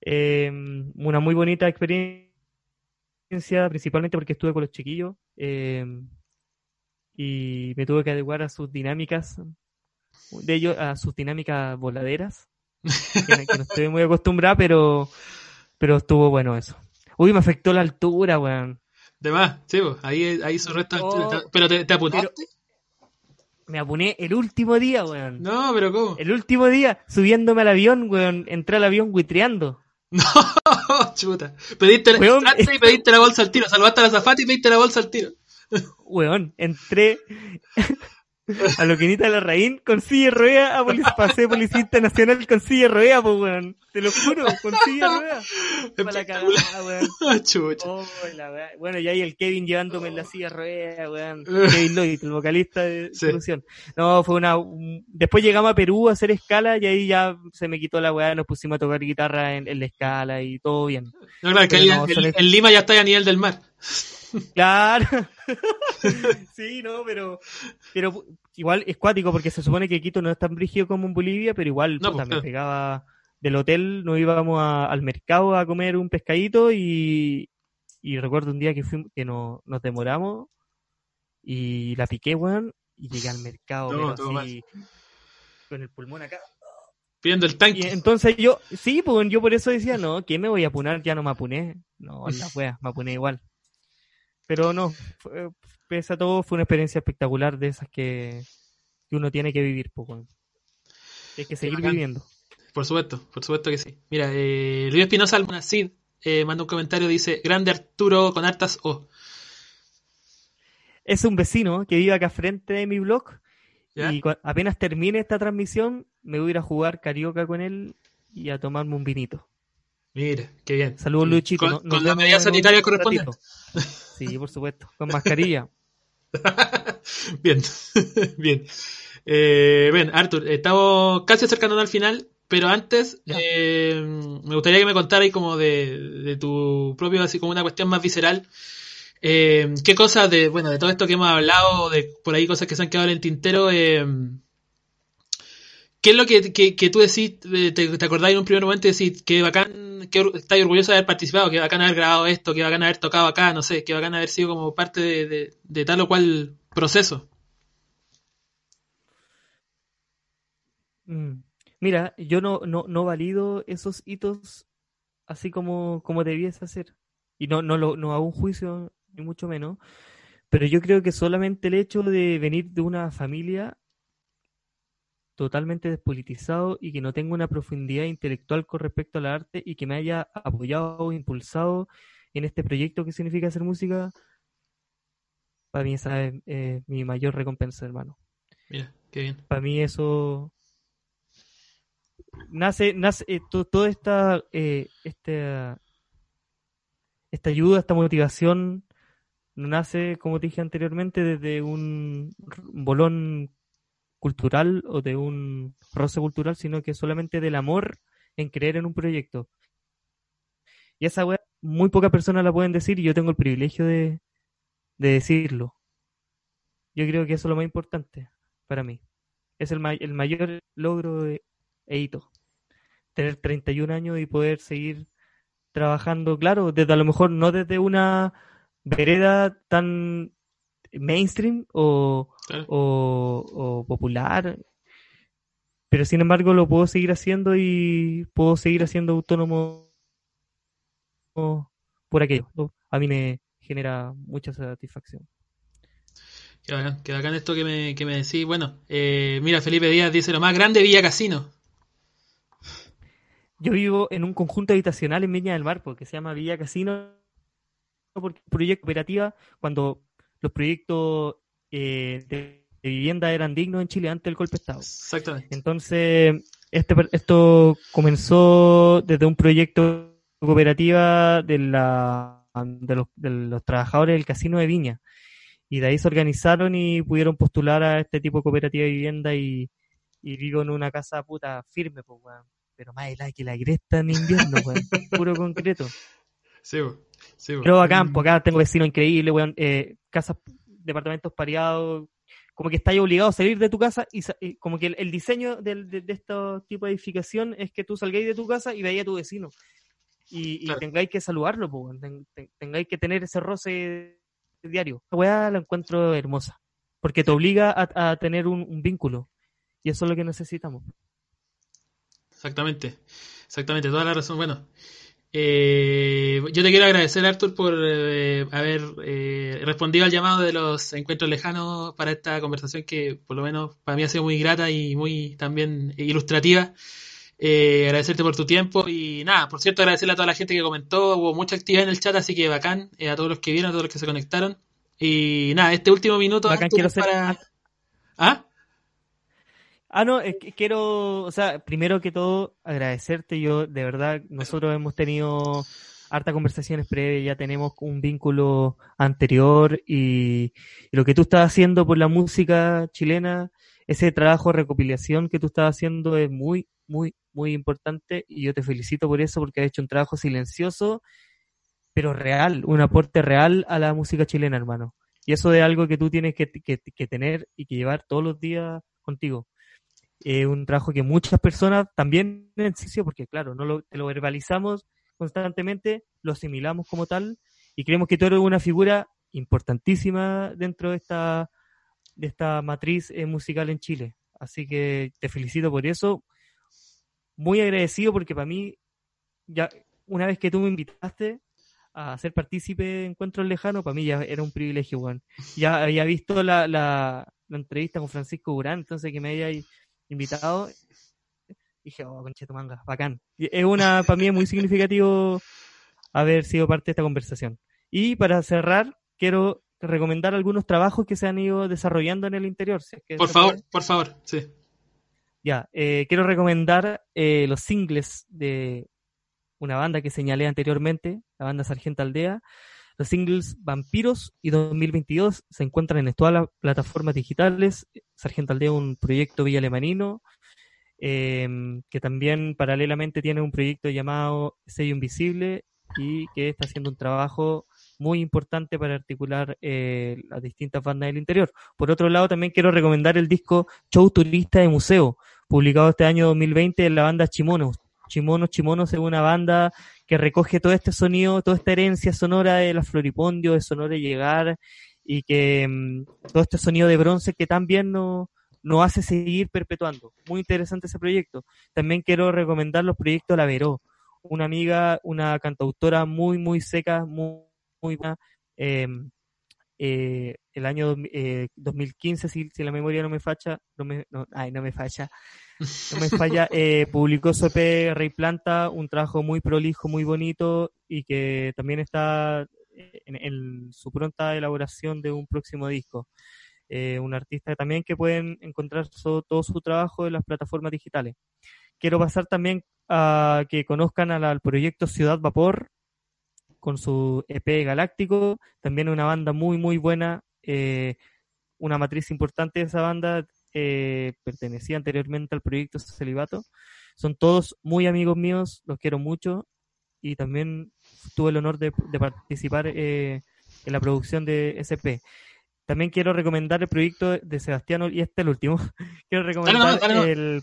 Eh, una muy bonita experiencia, principalmente porque estuve con los chiquillos eh, y me tuve que adecuar a sus dinámicas, de ellos a sus dinámicas voladeras, que, que no estoy muy acostumbrada, pero, pero estuvo bueno eso. Uy, me afectó la altura, weón. De más, sí, pues. Ahí, ahí su resto. Oh, pero te, te apuntaste. pero- Me apuné el último día, weón. No, pero ¿cómo? El último día, subiéndome al avión, weón, entré al avión buitreando. No, chuta. Pediste, Weón, entraste y pediste la bolsa al tiro. Salvaste a la zafata y pediste la bolsa al tiro. Weón, entré a Loquinita de la Raín con silla de rueda a polic- pasé Policía Internacional con silla de rueda, pues, weón. Te lo juro, con silla de rueda. Para la cagada, weón. Oh, la. Bueno, y ahí el Kevin llevándome en la silla de rueda, weón. Kevin Lloyd, el vocalista de Sí. Solución. No, fue una... un- Después llegamos a Perú a hacer escala y ahí ya se me quitó la weá, nos pusimos a tocar guitarra en, en la escala y todo bien. No, claro, que Pero ahí no, en, en Lima ya está a nivel del mar. Claro. sí, no, pero, pero igual es cuático porque se supone que Quito no es tan brígido como en Bolivia, pero igual No, puta, pues, me pegaba del hotel, nos íbamos a- al mercado a comer un pescadito y, y recuerdo un día que fuimos, que no, nos demoramos y la piqué, weón, y llegué al mercado, No, pero todo así, con el pulmón acá. Pidiendo el Y tanque. entonces yo, sí, pues yo por eso decía, no, ¿qué me voy a apunar? Ya no me apuné. No, la wea, me apuné igual. Pero no, fue- pese a todo, fue una experiencia espectacular de esas que, que uno tiene que vivir, pues, weón. Hay que seguir viviendo. Por supuesto, por supuesto que sí. Mira, eh, Luis Espinosa Almonacid eh, manda un comentario, dice, grande Arturo con hartas O. Es un vecino que vive acá frente de mi blog ¿Ya? y apenas termine esta transmisión me voy a ir a jugar carioca con él y a tomarme un vinito. Mira, qué bien. Saludos, Luchito. Con, Nos- con la medida sanitaria correspondiente. Sí, por supuesto. Con mascarilla. bien, bien. Eh, bien, Arthur, estamos casi acercándonos al final, pero antes eh, me gustaría que me contaras como de, de tu propio, así como una cuestión más visceral. Eh, ¿Qué cosas de, bueno, de todo esto que hemos hablado, de por ahí cosas que se han quedado en el tintero, eh, ¿qué es lo que, que, que tú decís, eh, te, te acordás en un primer momento y decís que bacán, que estás orgulloso de haber participado, que bacán haber grabado esto, que bacán haber tocado acá, no sé, que bacán haber sido como parte de, de, de tal o cual proceso? Mm. Mira, yo no, no, no valido esos hitos así como, como debiese hacer. Y no, no, lo, no hago un juicio, ni mucho menos. Pero yo creo que solamente el hecho de venir de una familia totalmente despolitizado y que no tenga una profundidad intelectual con respecto al arte y que me haya apoyado o impulsado en este proyecto que significa hacer música, para mí esa es eh, mi mayor recompensa, hermano. Mira, qué bien. Para mí eso nace, nace eh, to- toda esta, eh, esta, esta ayuda, esta motivación, nace, como te dije anteriormente, desde un bolón cultural o de un roce cultural, sino que solamente del amor en creer en un proyecto. Y esa weá, muy pocas personas la pueden decir y yo tengo el privilegio de, de decirlo. Yo creo que eso es lo más importante para mí. Es el, ma- el mayor logro e, e hito. Tener 31 años y poder seguir trabajando, claro, desde a lo mejor no desde una vereda tan mainstream o, Claro. o, o popular, pero sin embargo lo puedo seguir haciendo y puedo seguir haciendo autónomo por aquello. ¿no? A mí me genera mucha satisfacción. Qué bacán, qué bacán esto que me, que me decís. Bueno, eh, mira, Felipe Díaz dice lo más grande Villa Casino. Yo vivo en un conjunto habitacional en Viña del Mar, porque se llama Villa Casino, porque proyecto cooperativa, cuando los proyectos eh, de, de vivienda eran dignos en Chile antes del golpe de Estado. Exactamente. Entonces, este, esto comenzó desde un proyecto cooperativa de, la, de, los, de los trabajadores del Casino de Viña. Y de ahí se organizaron y pudieron postular a este tipo de cooperativa de vivienda y, y vivo en una casa puta firme, pues, weón. Pero más helada que la cresta en invierno, weón. Puro concreto. Sí, sí. Pero acá, pues acá tengo vecinos increíbles, weón. Eh, casas, departamentos pareados. Como que estáis obligado a salir de tu casa y, como que el, el diseño del- de, de este tipo de edificación es que tú salgáis de tu casa y veáis a tu vecino. Y, y Claro. tengáis que saludarlo. Ten- ten- tengáis que tener ese roce diario. La weá la encuentro hermosa. Porque te obliga a, a tener un, un vínculo. Y eso es lo que necesitamos. Exactamente, exactamente, toda la razón. Bueno, eh, yo te quiero agradecer, Artur, por eh, haber eh, respondido al llamado de los encuentros lejanos para esta conversación que, por lo menos, para mí ha sido muy grata y muy también ilustrativa. Eh, agradecerte por tu tiempo y nada, por cierto, agradecerle a toda la gente que comentó. Hubo mucha actividad en el chat, así que bacán. eh, a todos los que vieron, a todos los que se conectaron. Y nada, este último minuto. Bacán, quiero ser- para... ¿Ah? Ah, no, que quiero, o sea, primero que todo, agradecerte. Yo, de verdad, nosotros hemos tenido hartas conversaciones previas, ya tenemos un vínculo anterior y, y lo que tú estás haciendo por la música chilena, ese trabajo de recopilación que tú estás haciendo es muy, muy, muy importante y yo te felicito por eso porque has hecho un trabajo silencioso, pero real, un aporte real a la música chilena, hermano. Y eso es algo que tú tienes que, que- que tener y que llevar todos los días contigo eh, un trabajo que muchas personas también ejercicio, porque claro, no lo, te lo verbalizamos constantemente, lo asimilamos como tal y creemos que tú eres una figura importantísima dentro de esta, de esta matriz eh, musical en Chile. Así que te felicito por eso. Muy agradecido porque para mí, ya una vez que tú me invitaste a ser partícipe de Encuentros Lejanos, para mí ya era un privilegio, Juan. Ya había visto la, la, la entrevista con Francisco Durán, entonces que me haya invitado, dije, oh, concheto manga, bacán. Y es una, para mí es muy significativo haber sido parte de esta conversación. Y para cerrar, quiero recomendar algunos trabajos que se han ido desarrollando en el interior. si es que Por favor, puede. por favor, sí. Ya, eh, quiero recomendar eh, los singles de una banda que señalé anteriormente, la banda Sargento Aldea. Los singles Vampiros y 2022 se encuentran en todas las plataformas digitales. Sargento Aldea, un proyecto villa alemanino, em, que también paralelamente tiene un proyecto llamado Sello Invisible y que está haciendo un trabajo muy importante para articular eh, las distintas bandas del interior. Por otro lado, también quiero recomendar el disco Show Turista de Museo, publicado este año 2020 en la banda Chimonos. Chimonos, Chimonos es una banda que recoge todo este sonido, toda esta herencia sonora de la Floripondio, de Sonora Llegar, y que mm, todo este sonido de bronce que también nos no hace seguir perpetuando. Muy interesante ese proyecto. También quiero recomendar los proyectos La Veró, una amiga, una cantautora muy, muy seca, muy muy buena. Em, eh, el año 2015, eh, si, si, la memoria no me falla, no me, no, ay, no me falla, no me falla, eh, publicó su EP Rey Planta, un trabajo muy prolijo, muy bonito y que también está en, su pronta elaboración de un próximo disco. un artista también que pueden encontrar todo su trabajo en las plataformas digitales. Quiero pasar también a que conozcan al proyecto Ciudad Vapor, con su EP Galáctico, también una banda muy, muy buena, eh, una matriz importante de esa banda, eh, pertenecía anteriormente al proyecto Celibato. Son todos muy amigos míos, los quiero mucho y también tuve el honor de, participar eh, en la producción de SP. También quiero recomendar el proyecto de Sebastián, y este es el último, quiero recomendar El,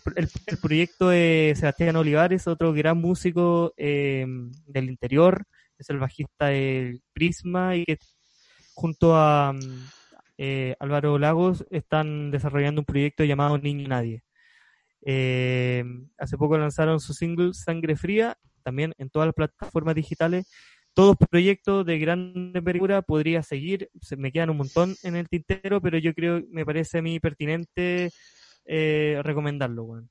proyecto de Sebastián Olivares, otro gran músico del interior, es el bajista del Prisma y que junto a mm, eh, Álvaro Lagos están desarrollando un proyecto llamado Niño Nadie. Eh, hace poco lanzaron su single Sangre Fría, también en todas las plataformas digitales. Todos proyectos de gran envergadura podría seguir, se me quedan un montón en el tintero, pero yo creo, me parece a mí pertinente eh, recomendarlo.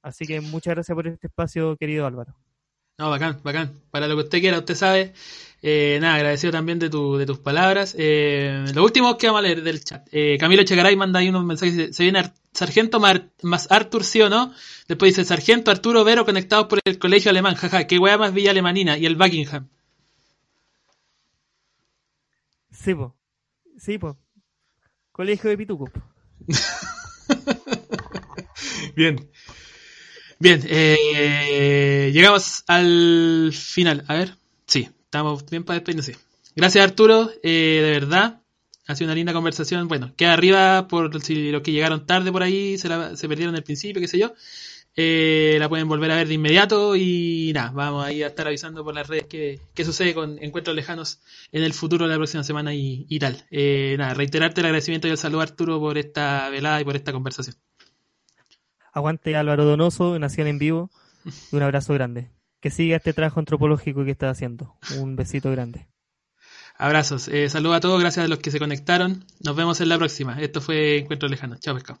Así que muchas gracias por este espacio, querido Álvaro. No, bacán, bacán. Para lo que usted quiera, usted sabe. Eh, nada, agradecido también de, tu, de tus palabras. Eh, lo último que vamos a leer del chat. Eh, Camilo Chegaray manda ahí unos mensajes. Se viene Sargento más Artur, ¿sí o no? Después dice Sargento Arturo Vero conectados por el colegio alemán. Jaja, qué weá más Villa Alemanina y el Buckingham. Sí, po. Sí, po. Colegio de Pituco. Bien. Bien, eh, llegamos al final. A ver, sí, estamos bien para despedirnos. Gracias Arturo, eh, de verdad. Ha sido una linda conversación. Bueno, queda arriba por si los que llegaron tarde por ahí se, la, se perdieron el principio, qué sé yo. Eh, la pueden volver a ver de inmediato y nada, vamos ahí a estar avisando por las redes qué, sucede con encuentros lejanos en el futuro de la próxima semana y, y tal. Eh, nada, reiterarte el agradecimiento y el saludo Arturo por esta velada y por esta conversación. Aguante Álvaro Donoso, Nación en Vivo. Y un abrazo grande. Que siga este trabajo antropológico que está haciendo. Un besito grande. Abrazos. Eh, saludos a todos. Gracias a los que se conectaron. Nos vemos en la próxima. Esto fue Encuentro Lejano. Chao, pescado.